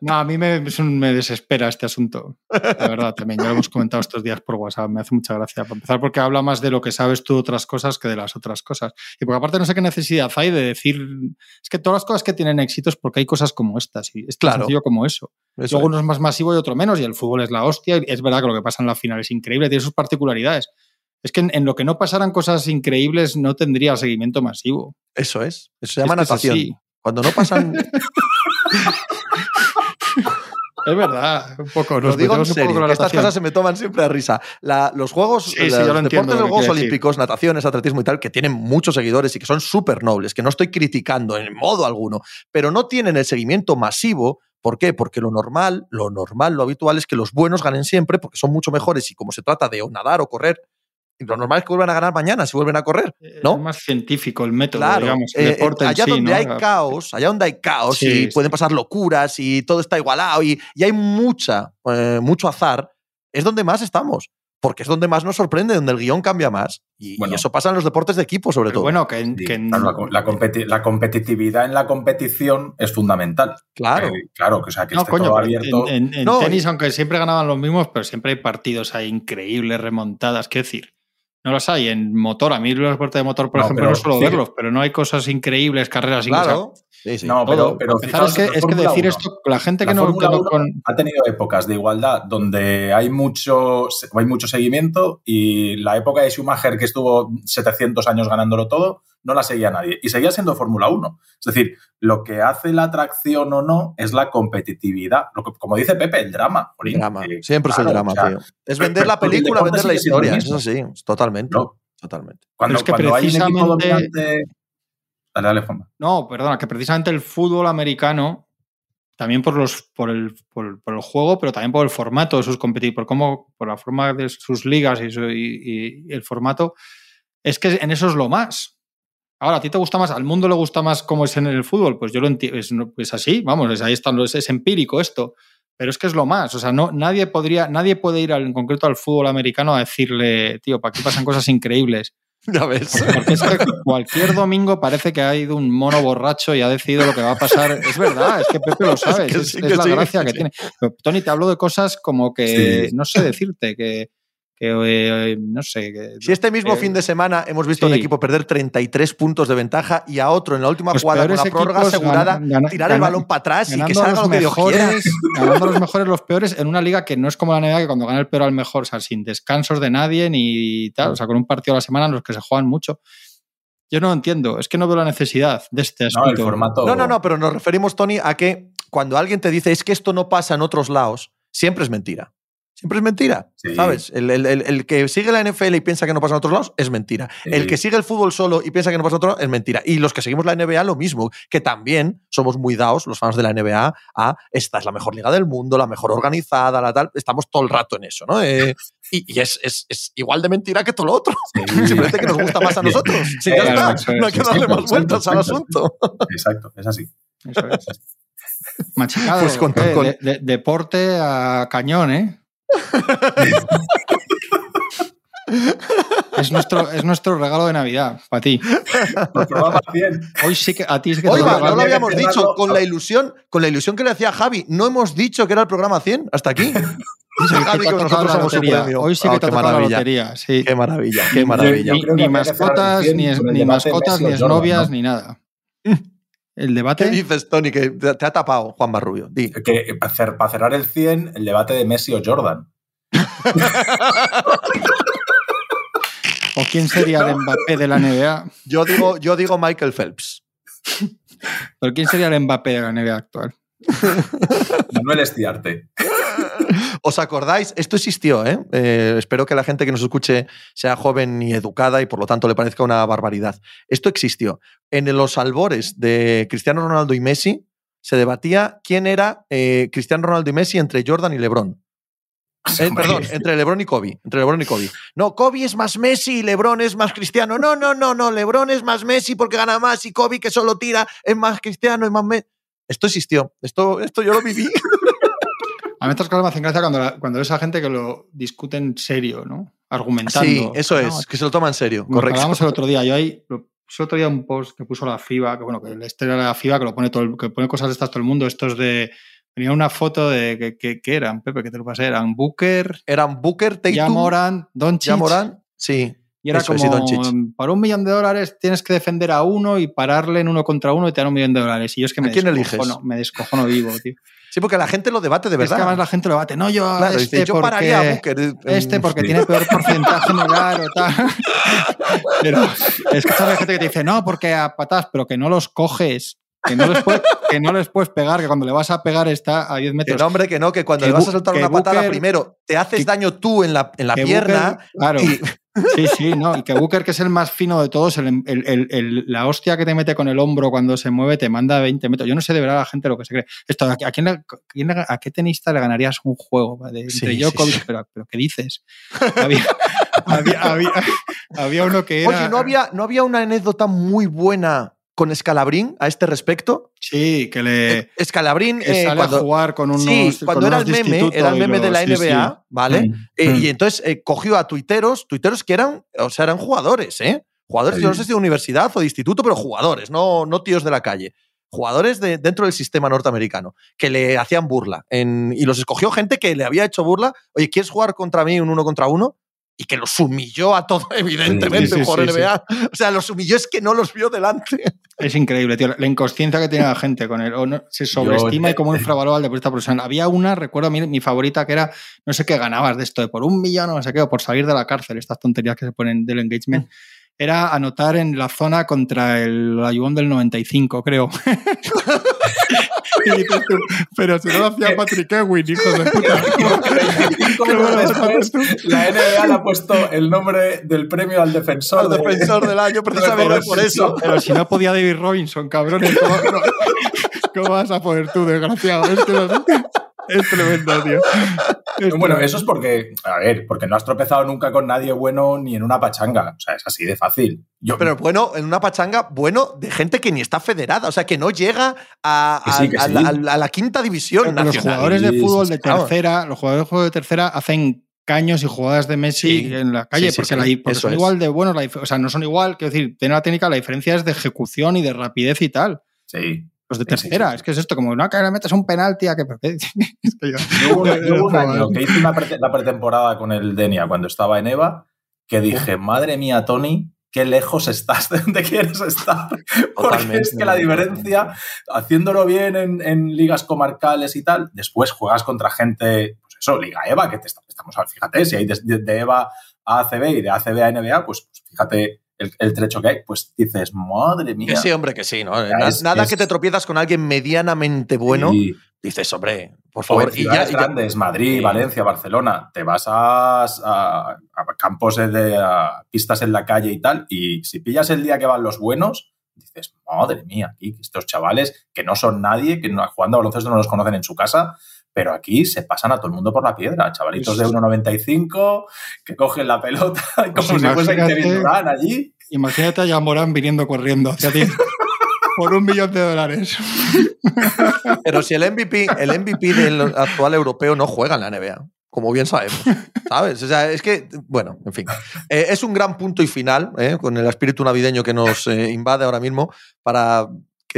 No, a mí me, me desespera este asunto. La verdad, también ya lo hemos comentado estos días por WhatsApp. Me hace mucha gracia. Para empezar, porque habla más de lo que sabes tú de otras cosas que de las otras cosas. Y porque aparte no sé qué necesidad hay de decir. Es que todas las cosas que tienen éxito es porque hay cosas como estas. Y es tan Claro. sencillo como eso. Eso Luego uno es más masivo y otro menos. Y el fútbol es la hostia. Y es verdad que lo que pasa en la final es increíble. Tiene sus particularidades. Es que en, en lo que no pasaran cosas increíbles no tendría seguimiento masivo. Eso es. Eso se llama Es natación. Cuando no pasan. (laughs) (laughs) Es verdad, un poco. Lo nos digo en serio, que estas cosas se me toman siempre a risa. La- los juegos, Sí, sí, los lo deportes de los Juegos. Olímpicos, nataciones, atletismo y tal, que tienen muchos seguidores y que son súper nobles, que no estoy criticando en modo alguno, pero no tienen el seguimiento masivo. ¿Por qué? Porque lo normal, lo normal, lo habitual es que los buenos ganen siempre porque son mucho mejores y como se trata de o nadar o correr, lo normal es que vuelvan a ganar mañana si vuelven a correr. ¿no? Es más científico el método, Claro, digamos, el eh, deporte en allá sí, donde ¿no? hay caos, allá donde hay caos Sí, y sí. pueden pasar locuras y todo está igualado y, y hay mucha, eh, mucho azar, es donde más estamos. Porque es donde más nos sorprende, donde el guion cambia más. Y, eso pasa en los deportes de equipo, sobre todo. bueno, que, en- Sí, que en- claro, la, co- la competi- la competitividad en la competición es fundamental. claro. Eh, claro, que, o sea, que no, esté coño, todo pero abierto. en, en- en No, tenis, aunque siempre ganaban los mismos, pero siempre hay partidos ahí increíbles, remontadas. ¿Qué decir? No los hay en motor. A mí los deportes de motor, por No, ejemplo, pero no suelo sí. verlos, pero no hay cosas increíbles, carreras increíbles. claro. Sí, sí. No, pero, pero fijaos es que, es que decir 1. esto, la gente La que Fórmula no 1 con- ha tenido épocas de igualdad donde hay mucho, hay mucho seguimiento y la época de Schumacher que estuvo 700 años ganándolo todo, no la seguía nadie. Y seguía siendo Fórmula 1. Es decir, lo que hace la atracción o no es la competitividad. Lo que- como dice Pepe, el drama. Drama. que, Siempre es el claro, drama, o sea, tío. Es vender la película, vender la historia. Eso sí, totalmente. ¿no? Totalmente. Cuando, es que cuando hay un equipo precisamente- dominante... Dale, dale, Juanma. No, perdona, que precisamente el fútbol americano, también por los por el, por, por el juego, pero también por el formato de sus competitivos, por cómo, por la forma de sus ligas y, su- y- y el formato, es que en eso es lo más. Ahora, ¿a ti te gusta más? ¿Al mundo le gusta más cómo es en el fútbol? Pues yo lo entiendo, es, es así, vamos, es, ahí están es empírico esto. Pero es que es lo más. O sea, no, nadie podría, nadie puede ir al- en concreto al fútbol americano a decirle, tío, para aquí pasan cosas increíbles. (laughs) Ya ves. Porque es que cualquier domingo parece que ha ido un mono borracho y ha decidido lo que va a pasar. Es verdad, es que Pepe lo (laughs) sabe, que es, sí, es que la sí, gracia sí, que tiene. Pero, Tony, te hablo de cosas como que, no sé decirte, que, que, eh, no sé. Que, Si este mismo eh, fin de semana hemos visto a un sí. equipo perder 33 puntos de ventaja y a otro en la última los jugada con la prórroga asegurada tirar el balón para atrás y que salga los lo que Dios quiera. mejores, (laughs) ganando a los mejores, los peores, en una liga que no es como la NBA, que cuando gana el peor al mejor, o sea, sin descansos de nadie ni tal, o sea, con un partido a la semana en los que se juegan mucho. Yo no entiendo, es que no veo la necesidad de este No, el asunto. formato... No, no, no, pero nos referimos, Tony, a que cuando alguien te dice es que esto no pasa en otros lados, siempre es mentira. Siempre es mentira, Sí. ¿sabes? El, el- el- el que sigue la NFL y piensa que no pasa en otros lados es mentira. Sí. El que sigue el fútbol solo y piensa que no pasa en otros lados es mentira. Y los que seguimos la NBA lo mismo, que también somos muy dados, los fans de la NBA, a esta es la mejor liga del mundo, la mejor organizada, la tal. Estamos todo el rato en eso, ¿no? Eh, y y es, es- es igual de mentira que todo lo otro. Sí. (laughs) Simplemente que nos gusta más a nosotros. Sí, ya Claro, está. eso es, No hay que darle exacto, más vueltas al asunto. Exacto, es así. Eso es. (laughs) Machicado. Pues con- eh, con- de- de- deporte a cañón, ¿eh? (laughs) es, nuestro, es nuestro regalo de Navidad para ti. Los programas 100. Hoy sí que a ti sí que te Oiga, no lo habíamos dicho con la ilusión, con la ilusión que le hacía Javi. No hemos dicho que era el programa 100 hasta aquí. Hoy (laughs) sí Javi que que te ha tocado nosotros la somos su lotería. premio. Hoy sí que te ha qué tocado la maravilla. lotería. Sí. Qué maravilla, qué Ni, maravilla. Mascotas, el 100 ni, ni mascotas, ni novias, ¿no? ni nada. (laughs) El ¿Qué debate. dices, Tony? Que te te ha tapado Juan Barrubio. Di. Que para cer- para cerrar el 100, el debate de Messi o Jordan. (laughs) ¿O quién sería el Mbappé de la NBA? Yo digo, yo digo Michael Phelps. ¿Pero quién sería el Mbappé de la NBA actual? Manuel Estiarte. (laughs) (laughs) ¿Os acordáis? Esto existió, ¿eh? Eh, Espero que la gente que nos escuche sea joven y educada y por lo tanto le parezca una barbaridad. Esto existió. En los albores de Cristiano Ronaldo y Messi se debatía quién era eh, Cristiano Ronaldo y Messi entre Jordan y LeBron. Eh, perdón, entre LeBron y Kobe. Entre LeBron y Kobe. No, Kobe es más Messi y LeBron es más Cristiano. No, no, no, no. LeBron es más Messi porque gana más y Kobe que solo tira es más Cristiano y más Messi. Esto existió. Esto, esto yo lo viví. (laughs) A mí estas cosas me hacen gracia cuando, la- cuando ves a gente que lo discute en serio, ¿no? Argumentando. Sí, eso No, es. Que se lo toma en serio. Como Correcto. Hablábamos el otro día, yo ahí lo- otro día un post que puso la FIBA, que bueno, que la historia de la FIBA, que lo pone todo, que pone cosas de estas todo el mundo, estos de Venía una foto de que, eran, Pepe, que te lo pasé, eran Booker. Eran Booker, Tatum. Yamoran, Doncic. Yamoran, sí. Y era como, para un millón de dólares tienes que defender a uno y pararle en uno contra uno y te dan un millón de dólares. Y yo es que me ¿A quién eliges? me descojono vivo, tío. (laughs) Sí, porque la gente lo debate de verdad. Es que además la gente lo debate. No, yo claro, este yo pararía a Booker. Este porque tiene peor porcentaje en hogar o tal. (laughs) Pero que hay gente que te dice, no, porque a patas, pero que no los coges que no, les puedes, que no les puedes pegar, que cuando le vas a pegar está a 10 metros. Que no, hombre, que no, que cuando le vas a soltar una patada primero te haces daño tú en la, en la pierna. claro. Sí, (laughs) sí, no. Y que Booker, que es el más fino de todos, el, el, la hostia que te mete con el hombro cuando se mueve te manda 20 metros. Yo no sé de verdad la gente lo que se cree. Esto, ¿a, quién, a qué tenista le ganarías un juego? De, sí, pero, pero, ¿qué dices? Había, (laughs) había, había, uno que era. Oye, ¿no había, ¿no había una anécdota muy buena con Escalabrín a este respecto. Sí, que le. Eh, Escalabrín. Eh, cuando, a jugar con unos. Sí, cuando era el meme, era el meme de la NBA, ¿vale? Mm, eh, mm. Y entonces cogió a tuiteros, tuiteros que eran, o sea, eran jugadores, ¿eh? Jugadores, yo no sé si de universidad o de instituto, pero jugadores, no, no tíos de la calle. Jugadores de, dentro del sistema norteamericano que le hacían burla. y los escogió gente que le había hecho burla. Oye, ¿quieres jugar contra mí un uno contra uno? Y que los humilló a todos, (laughs) evidentemente, sí, NBA. O sea, los humilló es que no los vio delante. (laughs) Es increíble, tío. La inconsciencia que tiene la gente con él. se sobreestima y cómo infravalora al deportista profesional. Había una, recuerdo a mí, mi favorita, que era, no sé qué ganabas de esto, de por un millón o no sé qué, o por salir de la cárcel, estas tonterías que se ponen del engagement. Era anotar en la zona contra el ayudón del 95, creo. (laughs) (laughs) pero si no lo hacía Patrick Ewing, hijo de puta. (laughs) (laughs) la NBA le ha puesto el nombre del premio al defensor. Al defensor del año, precisamente por eso. Pero si no podía David Robinson, cabrón, ¿cómo, vas a poder tú, desgraciado? Es, es tremendo, tío. bueno, eso es porque, a ver, porque no has tropezado nunca con nadie bueno ni en una pachanga. O sea, es así de fácil. Yo, pero bueno, en una pachanga, bueno, de gente que ni está federada, o sea, que no llega a, la, quinta división. Los jugadores de fútbol de tercera, los jugadores de fútbol de tercera hacen caños y jugadas de Messi en la calle, porque, son igual de buenos, o sea, no son igual, quiero decir, tiene la técnica, la diferencia es de ejecución y de rapidez y tal. Sí. Los de tercera, es que es esto, como no, que le metes un penalti a que. (laughs) es que yo, hubo, (laughs) un año que hice la pretemporada con el Denia cuando estaba en EVA, que dije, madre mía, Tony, qué lejos estás de donde quieres estar. (laughs) Porque es que la diferencia, haciéndolo bien en, ligas comarcales y tal, después juegas contra gente, pues eso, Liga EVA, que te estamos, fíjate, si hay de, EVA a ACB y de ACB a NBA, pues, pues fíjate el, trecho que hay, pues dices, madre mía. Que sí, hombre, que sí, ¿no? Nada que te tropiezas con alguien medianamente bueno. Dices, hombre, por favor. y ya, grandes, Madrid, Valencia, Barcelona, te vas a, campos de pistas en la calle y tal, y si pillas el día que van los buenos, dices, madre mía, aquí estos chavales que no son nadie, que jugando a baloncesto no los conocen en su casa, pero aquí se pasan a todo el mundo por la piedra. Chavalitos de 1,95 que cogen la pelota (laughs) como pues si fuesen Kevin allí. Imagínate a Morán viniendo corriendo hacia ti (laughs) por un millón de dólares. Pero si el MVP, el MVP del actual europeo no juega en la NBA, como bien sabemos. ¿Sabes? O sea, es que, bueno, en fin. Eh, es un gran punto y final, eh, con el espíritu navideño que nos eh, invade ahora mismo, para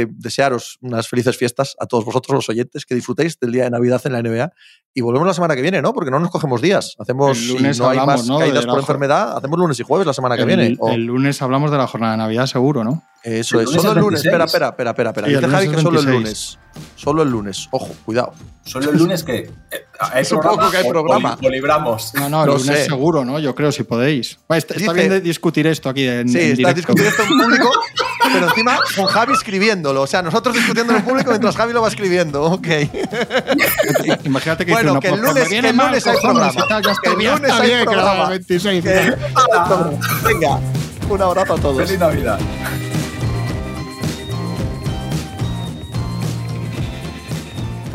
desearos unas felices fiestas a todos vosotros, los oyentes, que disfrutéis del día de Navidad en la NBA. Y volvemos la semana que viene, ¿no? Porque no nos cogemos días. Hacemos, lunes si no hay más caídas por enfermedad, hacemos lunes y jueves la semana que viene. El lunes hablamos de la jornada de Navidad, seguro, ¿no? Eso es. Solo el lunes. Espera, espera, espera, espera. espera. Dice Javi que solo el lunes. Solo el lunes. Ojo, cuidado. Solo el lunes que. ¿Hay Supongo que hay programa. Lo, libramos. No, no, el lunes seguro, ¿no? Yo creo, si podéis. Está, bien discutir esto aquí en, sí, está discutiendo esto en público, (laughs) pero encima con Javi escribiéndolo. O sea, nosotros discutiendo en público mientras Javi lo va escribiendo. Ok. (laughs) Imagínate que bueno, que el lunes, que el lunes hay programa. Que el lunes hay programa. 26. Venga, (laughs) un abrazo a todos. Feliz Navidad.